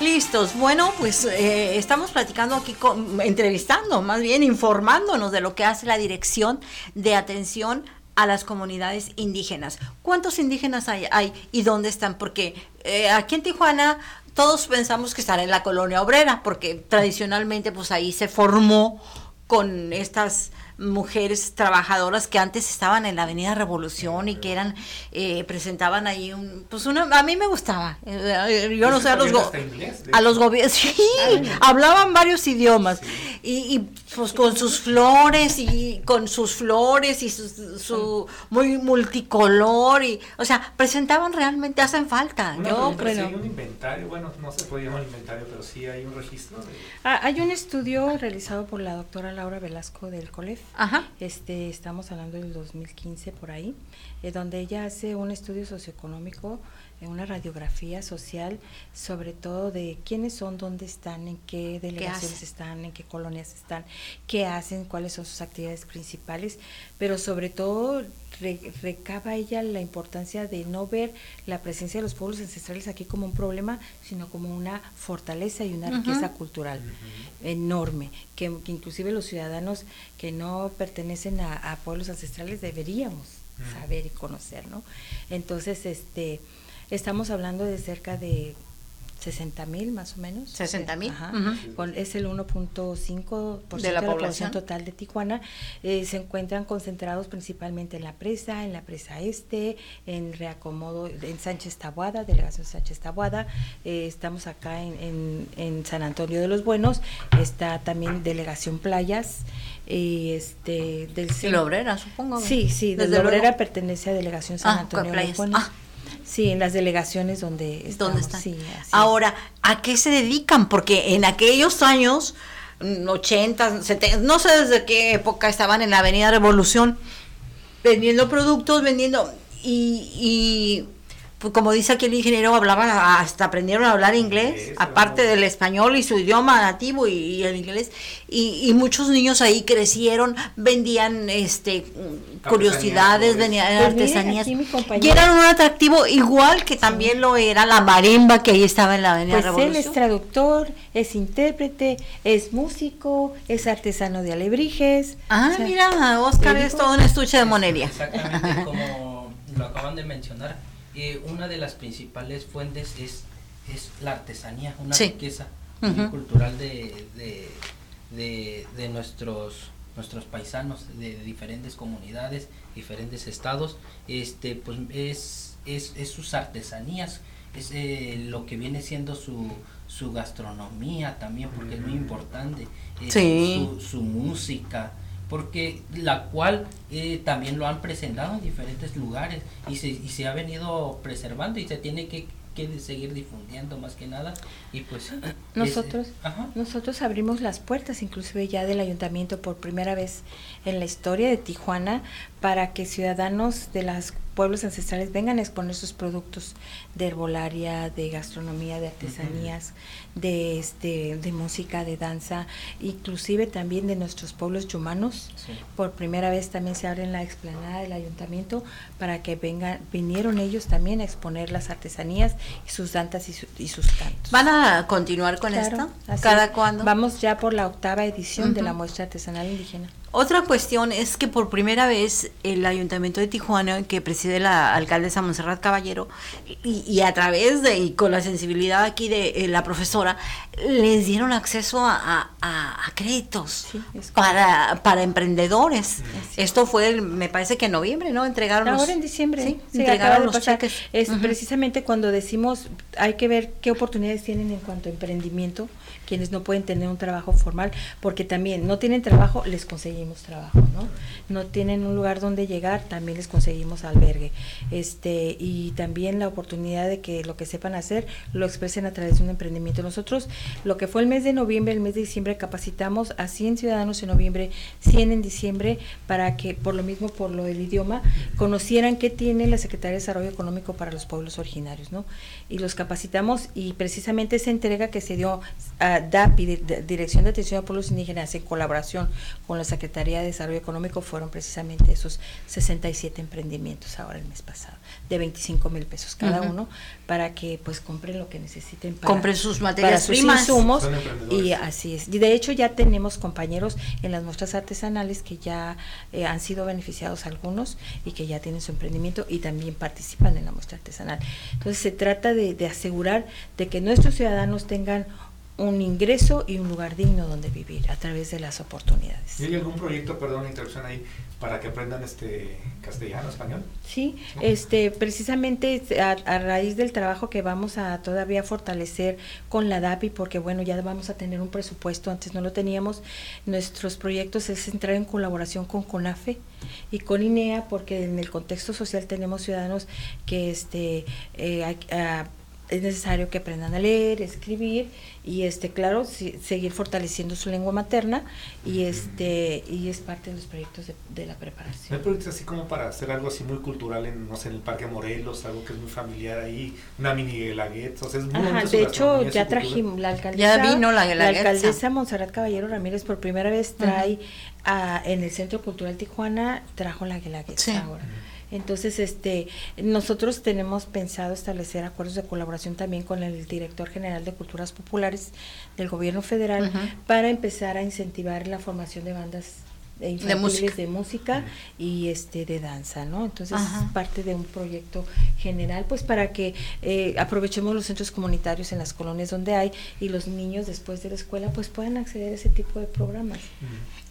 Listos. Bueno, pues eh, estamos platicando aquí, entrevistando, más bien informándonos de lo que hace la Dirección de Atención a las Comunidades Indígenas. ¿Cuántos indígenas hay, hay y dónde están? Porque eh, aquí en Tijuana todos pensamos que están en la colonia obrera, porque tradicionalmente pues ahí se formó con estas mujeres trabajadoras que antes estaban en la Avenida Revolución y que eran eh, presentaban ahí un pues una a mí me gustaba. Eh, yo no sé a los go- inglés, a los gobiernos [laughs] sí hablaban varios idiomas y, y, pues con sus flores y con sus flores y su, su muy multicolor y o sea presentaban realmente hacen falta Una yo bueno. ¿sí hay un inventario, bueno, no se puede llamar inventario, pero sí hay un registro de... Ah, hay un estudio realizado por la doctora Laura Velasco del COLEF. ajá Este, estamos hablando del 2015 por ahí, eh, donde ella hace un estudio socioeconómico, una radiografía social, sobre todo de quiénes son, dónde están, en qué delegaciones están, en qué colonias están, qué hacen, cuáles son sus actividades principales, pero sobre todo re- recaba ella la importancia de no ver la presencia de los pueblos ancestrales aquí como un problema, sino como una fortaleza y una riqueza cultural enorme, que, que inclusive los ciudadanos que no pertenecen a, a pueblos ancestrales deberíamos saber y conocer, ¿no? Entonces, este, estamos hablando de cerca de 60 mil más o menos. 60,000, Ajá. ujú. Con- es el 1.5% De de la la, población. total de Tijuana. Eh, se encuentran concentrados principalmente en la presa, en la presa este, en reacomodo, en Sánchez Tabuada, delegación Sánchez Tabuada. Eh, estamos acá en, en- en San Antonio de los Buenos. Está también delegación Playas. Y este, del y la obrera supongo Sí, sí, Desde desde Obrera luego. pertenece a Delegación San Ah, Antonio de los Buenos. Ah. Sí, en las delegaciones donde ¿Dónde están? sí. Ahora, ¿a qué se dedican? Porque en aquellos años, mm, 80, 70, no sé desde qué época estaban en la Avenida Revolución, vendiendo productos, vendiendo, y, y, como dice aquí el ingeniero, hablaban, hasta aprendieron a hablar inglés, Inglés, aparte del español y su idioma nativo y, y el inglés, y, y muchos niños ahí crecieron, vendían este curiosidades, flores. vendían Pues artesanías, y eran un atractivo igual que también lo era la marimba que ahí estaba en la Avenida Pues él es traductor, es intérprete, es músico, es artesano de alebrijes. Ah, o sea, mira, Oscar es todo un estuche de monería. Exactamente, como lo acaban de mencionar, eh, una de las principales fuentes es, es la artesanía, una Sí. riqueza cultural de, de, de, de nuestros nuestros paisanos de diferentes comunidades, diferentes estados, este pues es, es, es sus artesanías es eh, lo que viene siendo su, su gastronomía también, porque es muy importante, eh, Sí. su, su música, porque la cual eh, también lo han presentado en diferentes lugares y se, y se ha venido preservando y se tiene que, que seguir difundiendo más que nada y pues es- Nosotros, ajá. nosotros abrimos las puertas, inclusive ya del ayuntamiento por primera vez en la historia de Tijuana, para que ciudadanos de los pueblos ancestrales vengan a exponer sus productos de herbolaria, de gastronomía, de artesanías, de este, de música, de danza, inclusive también de nuestros pueblos yumanos. Sí. Por primera vez también se abre en la explanada del ayuntamiento para que vengan, vinieron ellos también a exponer las artesanías y sus danzas y, su- y sus cantos. ¿Van a continuar con Claro, esto? ¿Cada cuándo? Vamos ya por la octava edición de la muestra artesanal indígena. Otra cuestión es que por primera vez el Ayuntamiento de Tijuana, que preside la alcaldesa Monserrat Caballero, y, y a través de, y con la sensibilidad aquí de eh, la profesora, les dieron acceso a, a- a- a créditos Sí, para, para emprendedores. Esto fue, el- me parece que en noviembre, ¿no? Entregaron los- Ahora en diciembre, Sí, entregaron los cheques. Es precisamente cuando decimos hay que ver qué oportunidades tienen en cuanto a emprendimiento, quienes no pueden tener un trabajo formal, porque también no tienen trabajo, les conseguimos trabajo, ¿no? No tienen un lugar donde llegar, también les conseguimos albergue. Este, y también la oportunidad de que lo que sepan hacer lo expresen a través de un emprendimiento. Nosotros, lo que fue el mes de noviembre, el mes de diciembre, capacitamos a 100 ciudadanos en noviembre, 100 en diciembre, para que, por lo mismo, por lo del idioma, conocieran qué tiene la Secretaría de Desarrollo Económico para los pueblos originarios, ¿no? Y los capacitamos y precisamente esa entrega que se dio a DAPI, de- de- Dirección de Atención a Pueblos Indígenas, en colaboración con la Secretaría de Desarrollo Económico, fueron precisamente esos 67 emprendimientos ahora el mes pasado, de 25 mil pesos cada uno, para que pues compren lo que necesiten para, Compren sus para materias sus primas. insumos y así es. Y de hecho ya tenemos compañeros en las muestras artesanales que ya eh, han sido beneficiados algunos y que ya tienen su emprendimiento y también participan en la muestra artesanal. Entonces se trata de, de asegurar de que nuestros ciudadanos tengan un ingreso y un lugar digno donde vivir a través de las oportunidades. ¿Y hay algún proyecto, perdón la interrupción ahí, para que aprendan este castellano, español? Sí, este, precisamente a, a raíz del trabajo que vamos a todavía fortalecer con la DAPI, porque bueno, ya vamos a tener un presupuesto, antes no lo teníamos, nuestros proyectos es entrar en colaboración con CONAFE y con INEA, porque en el contexto social tenemos ciudadanos que este, eh, hay- ah, es necesario que aprendan a leer, escribir y este claro si- seguir fortaleciendo su lengua materna y este y es parte de los proyectos de, de la ¿No preparación. hay proyectos así como para hacer algo así muy cultural en, no sé, en el Parque Morelos, algo que es muy familiar ahí, una mini guelaguetza, o sea, es muy Ajá, de hecho ya trajimos la alcaldesa. Ya vino la la alcaldesa Monserrat Caballero Ramírez por primera vez trae a- en el Centro Cultural Tijuana trajo la guelaguetza Sí. ahora. Entonces, este, nosotros tenemos pensado establecer acuerdos de colaboración también con el director general de Culturas Populares del Gobierno Federal para empezar a incentivar la formación de bandas de infantiles música. de música y este de danza, ¿no? Entonces Ajá. es parte de un proyecto general, pues para que eh, aprovechemos los centros comunitarios en las colonias donde hay y los niños después de la escuela pues puedan acceder a ese tipo de programas.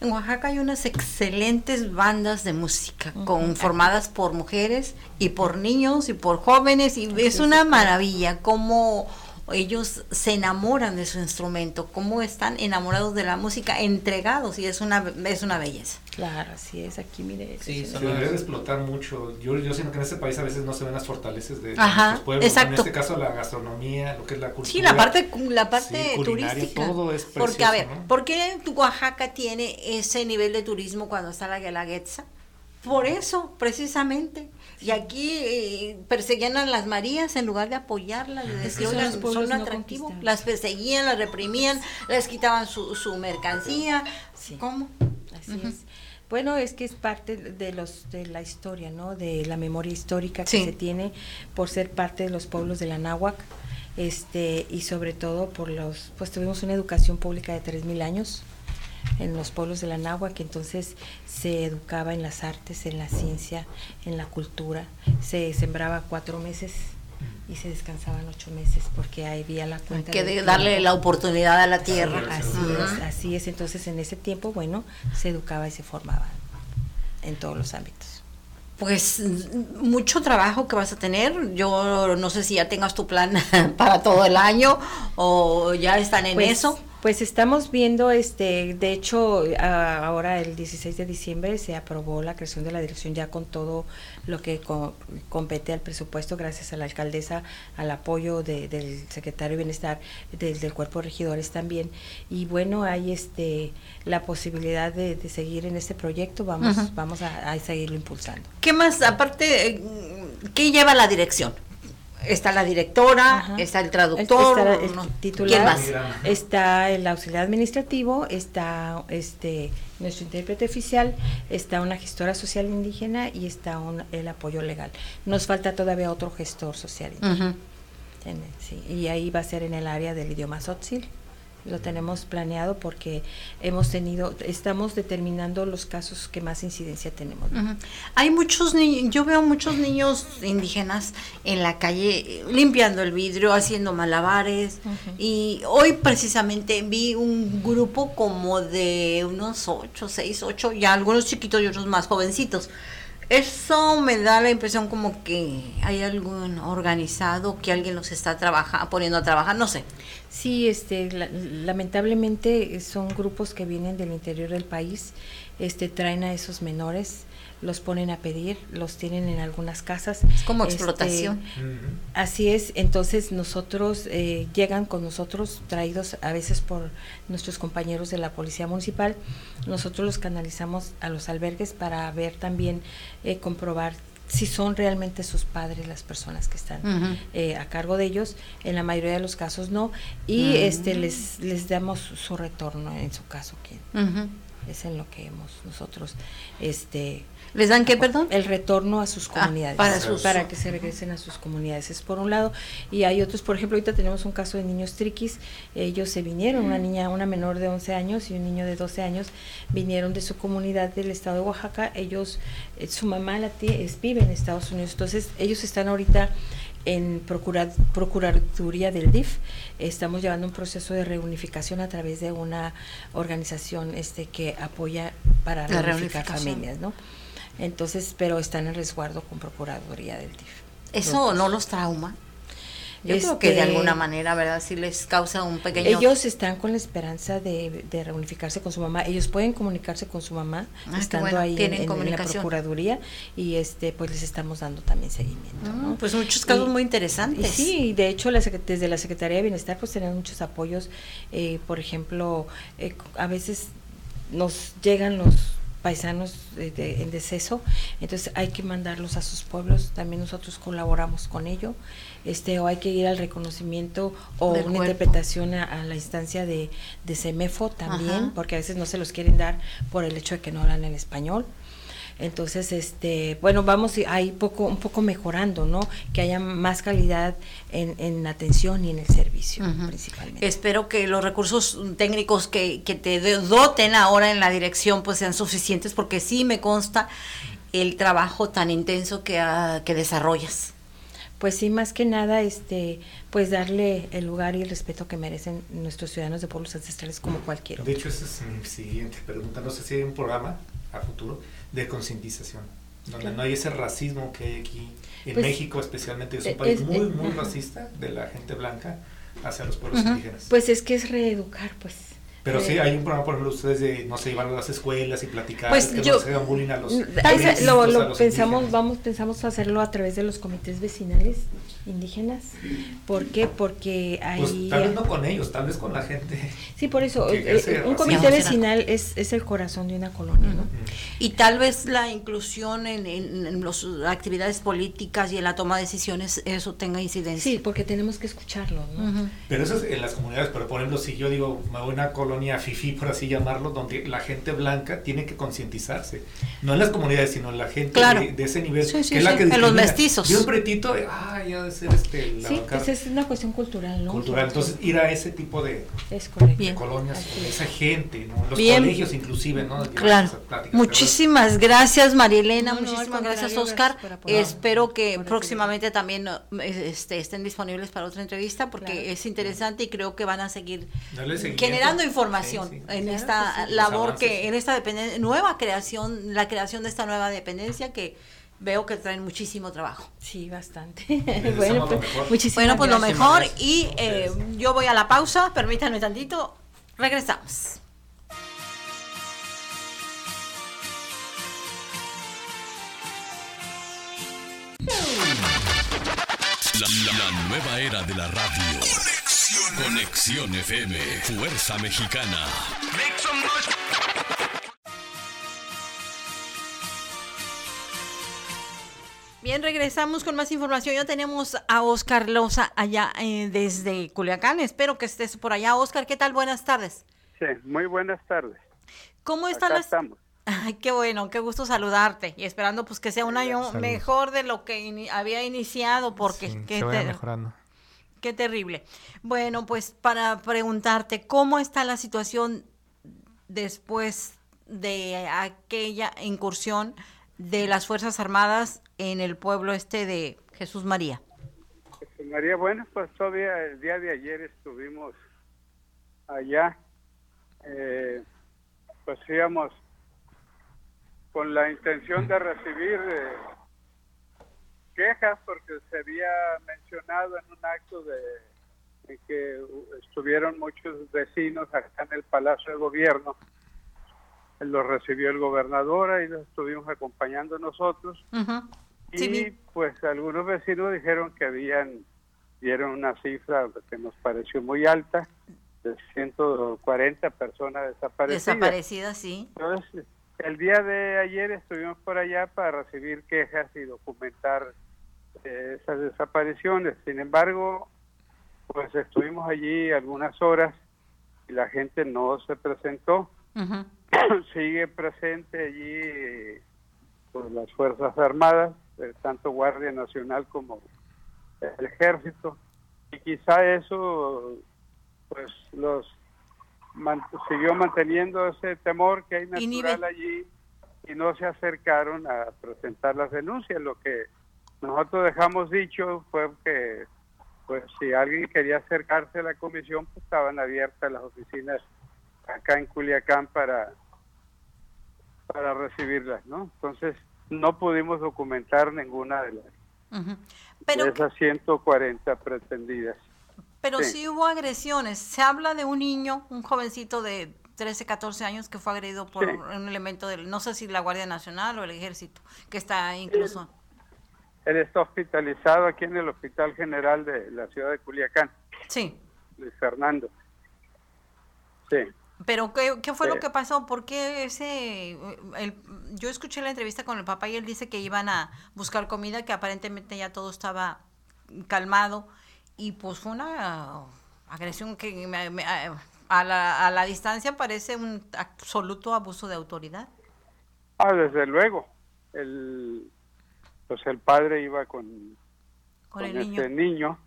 En Oaxaca hay unas excelentes bandas de música conformadas por mujeres y por niños y por jóvenes y es una maravilla cómo ellos se enamoran de su instrumento, cómo están enamorados de la música, entregados y es una es una belleza. Claro, así es, aquí mire. Sí, Se debería de explotar mucho. Yo, yo siento que en este país a veces no se ven las fortalezas de, Ajá, nuestros pueblos. exacto. En este caso la gastronomía, lo que es la cultura. Sí, la parte la parte Sí, turística. todo es Porque a ver, precioso, ¿no? ¿por qué Oaxaca tiene ese nivel de turismo cuando está la Guelaguetza? Por eso, precisamente. Y aquí eh, perseguían a las Marías en lugar de apoyarlas, de decir, que son atractivos. Las perseguían, las reprimían, les quitaban su, su mercancía. Sí. ¿Cómo? Así es. Bueno, es que es parte de los de la historia, ¿no? De la memoria histórica que Sí. se tiene por ser parte de los pueblos de la náhuac, este y sobre todo por los pues tuvimos una educación pública de 3000 años en los pueblos de la náhuac, entonces se educaba en las artes, en la ciencia, en la cultura, se sembraba cuatro meses y se descansaban ocho meses porque ahí había la cuenta Que del de darle tiempo. la oportunidad a la tierra. Así es, así es. Entonces, en ese tiempo, bueno, se educaba y se formaba en todos los ámbitos. pues mucho trabajo que vas a tener. Yo no sé si ya tengas tu plan [laughs] para todo el año o ya están en Pues, eso. Pues estamos viendo, este, de hecho, a- ahora el 16 de diciembre se aprobó la creación de la dirección ya con todo lo que co- compete al presupuesto, gracias a la alcaldesa, al apoyo de- del secretario de Bienestar, del, del cuerpo de regidores también. Y bueno, hay este la posibilidad de, de seguir en este proyecto, vamos, vamos a, a seguirlo impulsando. ¿Qué más? Aparte, eh, ¿qué lleva la dirección? Está la directora, Ajá. está el traductor, Está el no, titular, ¿quién más? está el auxiliar administrativo, está este nuestro intérprete oficial, está una gestora social indígena y está un- el apoyo legal. Nos falta todavía otro gestor social indígena. Sí, y ahí va a ser en el área del idioma Tzotzil. Lo tenemos planeado porque hemos tenido, estamos determinando los casos que más incidencia tenemos. Hay muchos niños, yo veo muchos niños indígenas en la calle limpiando el vidrio, haciendo malabares. Y hoy precisamente vi un grupo como de unos ocho, seis, ocho, ya algunos chiquitos y otros más jovencitos. Eso me da la impresión como que hay algún organizado, que alguien los está trabajando, poniendo a trabajar, no sé. Sí, este, la- lamentablemente son grupos que vienen del interior del país, este, traen a esos menores, los ponen a pedir, los tienen en algunas casas. Es como Este, explotación. Así es, entonces nosotros eh, llegan con nosotros traídos a veces por nuestros compañeros de la policía municipal, nosotros los canalizamos a los albergues para ver también, eh, comprobar si son realmente sus padres las personas que están eh, a cargo de ellos, en la mayoría de los casos no, y este les, les damos su, retorno en su caso, que es en lo que hemos nosotros este ¿Les dan qué, perdón? el retorno a sus Ah, comunidades. para sus- para que se regresen a sus comunidades es por un lado. Y hay otros por ejemplo ahorita tenemos un caso de niños triquis. Ellos se vinieron una niña una menor de 11 años y un niño de 12 años vinieron de su comunidad del estado de Oaxaca. Ellos eh, su mamá la tie- es, vive en Estados Unidos. Entonces ellos están ahorita en procura- Procuraduría del DIF. Estamos llevando un proceso de reunificación a través de una organización este que apoya para La reunificar familias, ¿no? Entonces, pero están en resguardo con Procuraduría del DIF. Eso no los trauma. Yo creo que de Este, alguna manera, ¿verdad? Sí les causa un pequeño... Ellos están con la esperanza de, de reunificarse con su mamá. Ellos pueden comunicarse con su mamá Ah, estando bueno, ahí en, tienen en- en la. Procuraduría y este pues les estamos dando también seguimiento. Mm, ¿no? pues muchos casos Y- muy Y interesantes. sí, de hecho la desde la Secretaría de Bienestar pues tenemos muchos apoyos, eh, por ejemplo, eh, a veces nos llegan los paisanos de- de- en deceso, entonces hay que mandarlos a sus pueblos, también nosotros colaboramos con ello, este o hay que ir al reconocimiento o una cuerpo. interpretación a, a la instancia de, de CEMEFO también, Ajá. porque a veces no se los quieren dar por el hecho de que no hablan el español. Entonces, este, bueno, vamos ahí poco, un poco mejorando, ¿no? Que haya más calidad en, en atención y en el servicio, principalmente. Espero que los recursos técnicos que, que te doten ahora en la dirección pues sean suficientes porque sí me consta el trabajo tan intenso que, ah, que desarrollas. Pues sí, más que nada, este, pues darle el lugar y el respeto que merecen nuestros ciudadanos de pueblos ancestrales como cualquiera. De hecho, esa es mi siguiente pregunta. No sé si hay un programa a futuro de concientización, donde Claro. no hay ese racismo que hay aquí en Pues, México, especialmente. Es eh, un país es- muy, eh, muy racista de la gente blanca hacia los pueblos indígenas. Pues es que es reeducar, pues. Pero sí, Eh, hay un programa, por ejemplo, ustedes de, no sé, llevar a las escuelas y platicar, Pues que yo- no se hagan bullying a los Mm, lo, pensamos, indígenas. vamos, pensamos hacerlo a través de los comités vecinales indígenas. ¿Por qué? Porque ahí... Pues tal vez no con ellos, tal vez con la gente. Sí, por eso, eh, ejerce un comité vecinal es, es el corazón de una colonia, ¿no? Y tal vez la inclusión en, en, en las actividades políticas y en la toma de decisiones, eso tenga incidencia. Sí, porque tenemos que escucharlo, ¿no? Pero eso es en las comunidades, pero por ejemplo, si yo digo, me voy a una colonia fifi, por así llamarlo, donde la gente blanca tiene que concientizarse. No en las comunidades, sino en la gente Claro. de, de ese nivel. Sí, sí, que es la sí, que en los mestizos. Vi un pretito, ah, ya este, la Sí, pues es una cuestión cultural, ¿no? cultural. Entonces, ir a ese tipo de, Es de colonias, con esa gente, ¿no? los Bien. colegios inclusive, ¿no? Claro. Muchísimas gracias, María Elena. No, no, muchísimas gracias, Oscar. gracias apoyar. Espero que Por próximamente también uh, este, estén disponibles para otra entrevista porque Claro. es interesante y creo que van a seguir generando información Sí, sí. en Claro esta que sí. labor que en esta nueva creación, la creación de esta nueva dependencia que veo que traen muchísimo trabajo. Sí, bastante. [laughs] Bueno, pues, Bueno, pues lo gracias. mejor y eh, yo voy a la pausa, permítanme tantito, regresamos. La, la- la nueva era de la radio. Conexión FM. Fuerza Mexicana. Bien, regresamos con más información. Ya tenemos a Oscar Loza allá eh, desde Culiacán. Espero que estés por allá. Oscar, ¿qué tal? Buenas tardes. Sí, muy buenas tardes. ¿Cómo están Acá las... estamos. [laughs] Ay, qué bueno, qué gusto saludarte y esperando pues que sea un año mejor de lo que había iniciado porque Sí, qué, se ter- mejorando. qué terrible. Bueno, pues para preguntarte, ¿cómo está la situación después de aquella incursión de las Fuerzas Armadas en el pueblo este de Jesús María? Este, María, bueno, pues todavía el día de ayer estuvimos allá. Eh, pues íbamos con la intención de recibir eh, quejas porque se había mencionado en un acto de, de que estuvieron muchos vecinos acá en el Palacio de Gobierno. Los recibió el gobernador, ahí los estuvimos acompañando nosotros. Y Sí, pues algunos vecinos dijeron que habían, dieron una cifra que nos pareció muy alta, de 140 personas desaparecidas. Desaparecidas, sí. Entonces, el día de ayer estuvimos por allá para recibir quejas y documentar eh, esas desapariciones. Sin embargo, pues estuvimos allí algunas horas y la gente no se presentó. [coughs] Sigue presente allí pues, las Fuerzas Armadas, eh, tanto Guardia Nacional como el Ejército. Y quizá eso pues los man- siguió manteniendo ese temor que hay natural allí y no se acercaron a presentar las denuncias. Lo que nosotros dejamos dicho fue que pues si alguien quería acercarse a la comisión, pues estaban abiertas las oficinas acá en Culiacán para para recibirlas, ¿no? Entonces no pudimos documentar ninguna de las de Pero, esas 140 pretendidas. pero sí. sí hubo agresiones. Se habla de un niño, un jovencito de 13, 14 años que fue agredido por Sí. un elemento del, no sé si la Guardia Nacional o el Ejército, que está incluso. Él está hospitalizado aquí en el Hospital General de la ciudad de Culiacán, Sí. Luis Fernando. Sí. Pero ¿qué, qué fue lo que pasó? ¿Por qué ese... el- yo escuché la entrevista con el papá y él dice que iban a buscar comida, que aparentemente ya todo estaba calmado y pues fue una agresión que me- me- a, la, a la distancia parece un absoluto abuso de autoridad. Ah, desde luego. El, pues el padre iba con, Con con el este niño.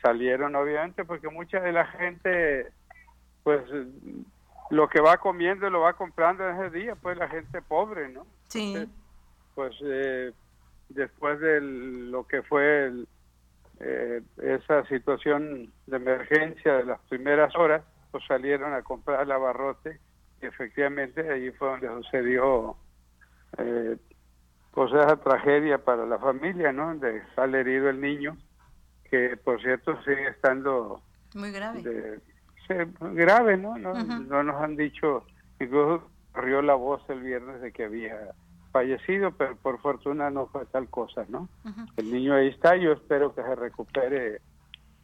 Salieron obviamente porque mucha de la gente, pues lo que va comiendo lo va comprando en ese día, pues la gente pobre, ¿no? Sí. Entonces, pues eh, después de lo que fue el- eh, esa situación de emergencia de las primeras horas, pues salieron a comprar el abarrote y efectivamente ahí fue donde sucedió eh, pues esa tragedia para la familia, ¿no? Donde sale herido el niño, que por cierto sigue estando Muy grave. de- grave, ¿no? No, no nos han dicho, incluso corrió la voz el viernes de que había fallecido, pero por fortuna no fue tal cosa, ¿no? El niño ahí está, yo espero que se recupere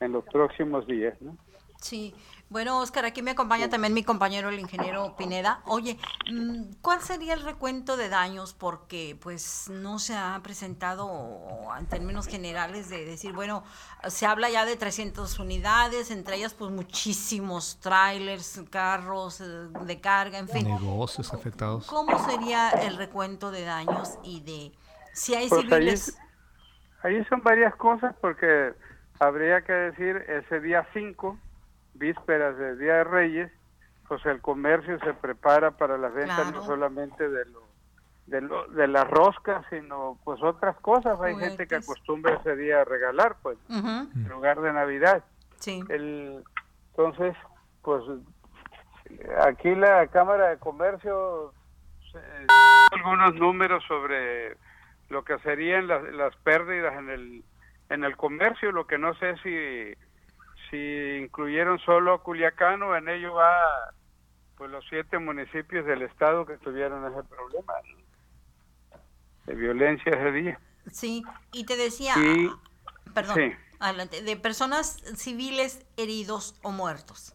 en los próximos días, ¿no? Sí, bueno, Oscar, aquí me acompaña también mi compañero, el ingeniero Pineda. Oye, mm, ¿cuál sería el recuento de daños? Porque pues no se ha presentado en términos generales de decir, bueno, se habla ya de 300 unidades, entre ellas pues muchísimos trailers, carros eh, de carga, en fin. Negocios afectados. ¿Cómo sería el recuento de daños y de si hay Pues ahí, civiles? ahí son varias cosas porque habría que decir ese día 5, vísperas del Día de Reyes, pues el comercio se prepara para las ventas Claro. no solamente de lo, de lo de las roscas, sino pues otras cosas. Hay gente que acostumbra ese día a regalar, pues, Ujú, en lugar de Navidad. Sí. El, entonces, pues aquí la Cámara de Comercio eh, algunos números sobre lo que serían las, las pérdidas en el en el comercio, lo que no sé si si incluyeron solo Culiacán o en ello va pues los siete municipios del estado que tuvieron ese problema de violencia ese día. Sí, y te decía, Y- perdón, sí. adelante, de personas civiles heridos o muertos.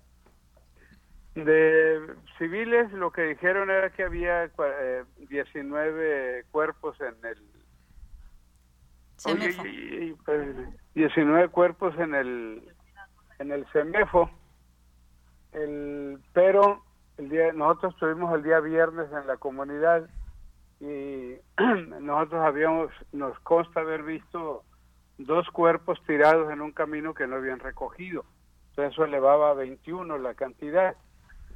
De civiles lo que dijeron era que había eh, 19 cuerpos en el... Oye, y- y- pues, 19 cuerpos en el en el CEMEFO. El, pero el día nosotros estuvimos el día viernes en la comunidad y [clears throat] nosotros habíamos nos consta haber visto dos cuerpos tirados en un camino que no habían recogido. Entonces eso elevaba a 21 la cantidad.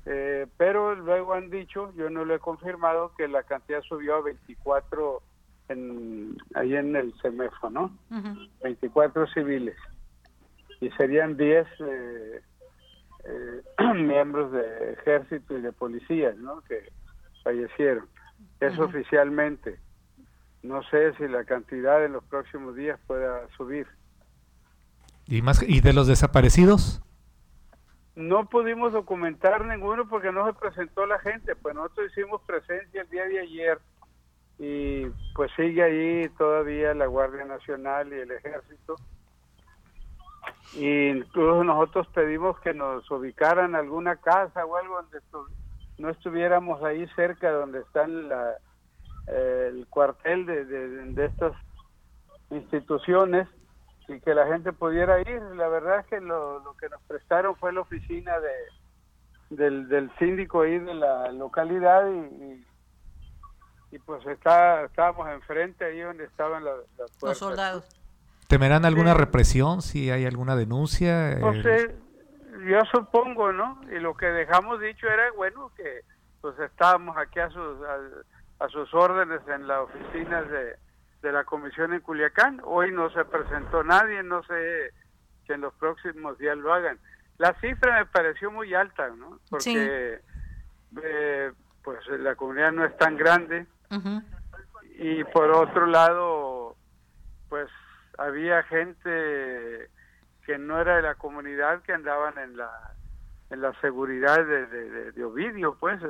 Eh, pero luego han dicho, yo no lo he confirmado, que la cantidad subió a 24 en, ahí en el CEMEFO, ¿no? 24 civiles. Y serían 10 eh, eh, [clears throat] miembros de ejército y de policía, ¿no? Que fallecieron. Eso Ujú. oficialmente. No sé si la cantidad en los próximos días pueda subir. ¿Y, más, ¿Y de los desaparecidos? No pudimos documentar ninguno porque no se presentó la gente, pues nosotros hicimos presencia el día de ayer y pues sigue ahí todavía la Guardia Nacional y el Ejército. Y incluso nosotros pedimos que nos ubicaran alguna casa o algo donde estu- no estuviéramos ahí cerca donde están la, eh, el cuartel de, de, de estas instituciones y que la gente pudiera ir. La verdad es que lo, lo que nos prestaron fue la oficina de del, del síndico ahí de la localidad y, y, y pues está estábamos enfrente ahí donde estaban la- las puertas. Los soldados. ¿Temerán alguna represión si hay alguna denuncia? Pues, El- eh, yo supongo, ¿no? Y lo que dejamos dicho era, bueno, que pues estábamos aquí a sus, a, a sus órdenes en la oficina de, de la comisión en Culiacán. Hoy no se presentó nadie, no sé si en los próximos días lo hagan. La cifra me pareció muy alta, ¿no? Porque eh, pues la comunidad no es tan grande y por otro lado, pues había gente que no era de la comunidad que andaban en la en la seguridad de, de, Ovidio, pues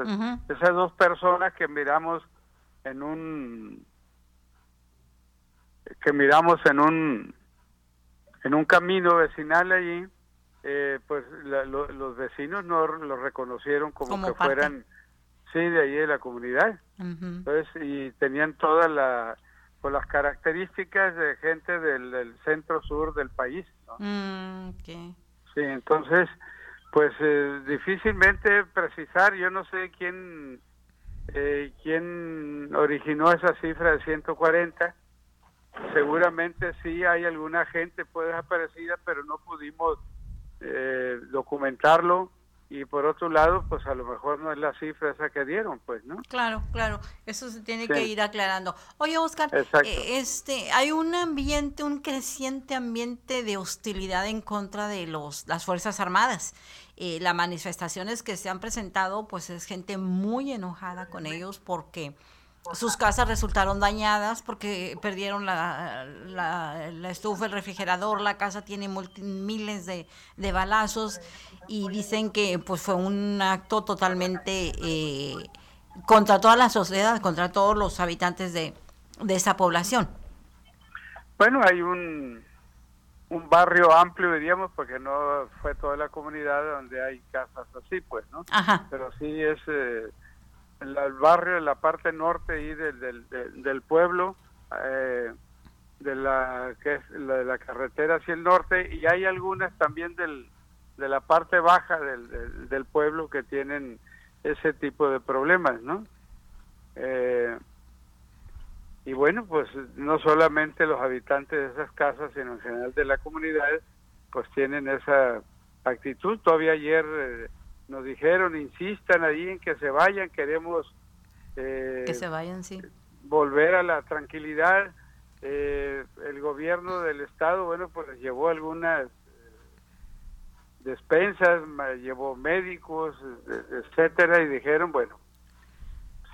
esas dos personas que miramos en un que miramos en un en un camino vecinal allí, eh, pues la- lo- los vecinos no lo reconocieron como, Como que parte. fueran sí de ahí de la comunidad. Entonces, y tenían todas la, pues, las características de gente del, del centro sur del país. ¿no? Mm. Sí, entonces, pues eh, difícilmente precisar, yo no sé quién, eh, quién originó esa cifra de 140. Seguramente sí hay alguna gente pues desaparecida, pero no pudimos eh, documentarlo y por otro lado, pues a lo mejor no es la cifra esa que dieron, pues, ¿no? Claro, claro, eso se tiene Sí. que ir aclarando. Oye, Oscar, eh, este, hay un ambiente, un creciente ambiente de hostilidad en contra de los las fuerzas armadas. Eh, las manifestaciones que se han presentado, pues es gente muy enojada con ellos porque sus casas resultaron dañadas porque perdieron la, la, la estufa, el refrigerador, la casa tiene multi- miles de, de balazos y dicen que pues fue un acto totalmente eh, contra toda la sociedad, contra todos los habitantes de, de esa población. Bueno, hay un, un barrio amplio, diríamos, porque no fue toda la comunidad donde hay casas así, pues, ¿no? Ajá. Pero sí es eh, el, el barrio en la parte norte ahí del, del, del- pueblo, eh, de la que es la, de la carretera hacia el norte, y hay algunas también del, de la parte baja del, del pueblo que tienen ese tipo de problemas, ¿no? Eh, y bueno, pues no solamente los habitantes de esas casas, sino en general de la comunidad, pues tienen esa actitud. Todavía ayer eh, nos dijeron, insistan ahí en que se vayan, queremos eh, Que se vayan, sí. volver a la tranquilidad. Eh, el gobierno del estado, bueno, pues llevó algunas eh, despensas, llevó médicos, eh, etcétera, y dijeron, bueno,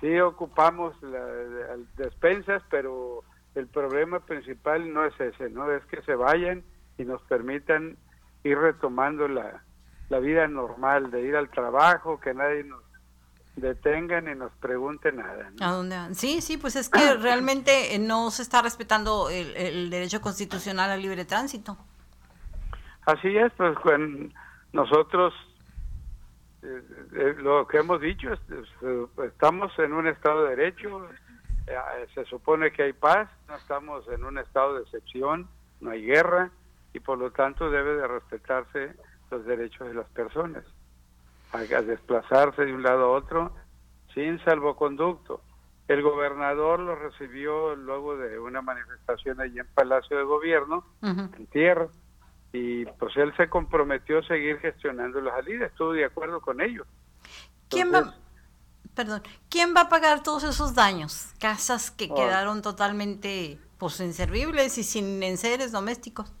sí ocupamos las despensas, pero el problema principal no es ese, no es que se vayan y nos permitan ir retomando la, la vida normal, de ir al trabajo, que nadie nos detenga ni nos pregunte nada. ¿no? ¿A dónde van? Sí, sí, pues es que [coughs] realmente eh, no se está respetando el, el derecho constitucional al libre tránsito. Así es, pues nosotros eh, eh, lo que hemos dicho es, es, estamos en un estado de derecho, eh, se supone que hay paz, no estamos en un estado de excepción, no hay guerra y por lo tanto debe de respetarse los derechos de las personas a, a desplazarse de un lado a otro sin salvoconducto. El gobernador lo recibió luego de una manifestación allí en Palacio de Gobierno, en tierra, y pues él se comprometió a seguir gestionando la salida, estuvo de acuerdo con ellos. ¿Quién va, perdón, quién va a pagar todos esos daños? Casas que Oh. quedaron totalmente pues inservibles y sin enseres domésticos.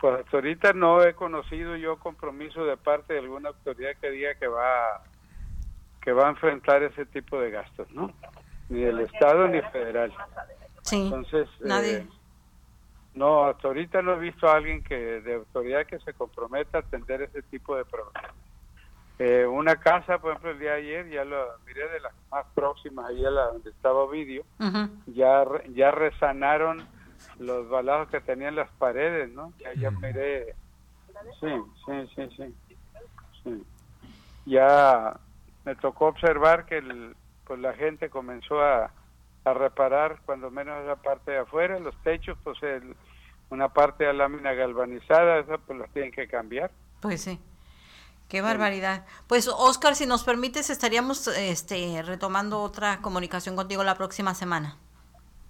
Pues hasta ahorita no he conocido yo compromiso de parte de alguna autoridad que diga que va que va a enfrentar ese tipo de gastos, ¿no? Ni del Estado ni federal. Sí. Entonces, Nadie. eh, no, hasta ahorita no he visto a alguien que de autoridad que se comprometa a atender ese tipo de problemas. Eh, una casa, por ejemplo, el día de ayer, ya lo miré de las más próximas, ahí a la donde estaba Ovidio, Ujú. ya ya resanaron los balazos que tenían las paredes, ¿no? Ya, ya miré, sí, sí, sí, sí, sí. Ya me tocó observar que el, pues la gente comenzó a, a reparar cuando menos esa parte de afuera, los techos, pues el- una parte de lámina galvanizada, esa pues las tienen que cambiar. Pues sí. Qué barbaridad. Pues Oscar, si nos permites, estaríamos este retomando otra comunicación contigo la próxima semana.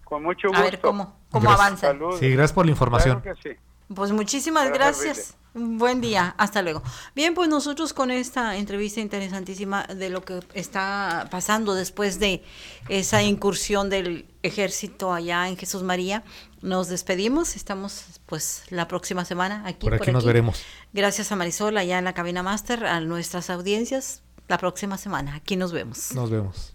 Con mucho A gusto. ver cómo, cómo avanza. Sí, gracias por la información. Claro que sí. Pues muchísimas Para gracias. Un Buen día. Hasta luego. Bien, pues nosotros con esta entrevista interesantísima de lo que está pasando después de esa incursión del ejército allá en Jesús María, nos despedimos. Estamos pues la próxima semana aquí. Por aquí nos veremos. Gracias a Marisol allá en la cabina máster, a nuestras audiencias. La próxima semana. Aquí nos vemos. Nos vemos.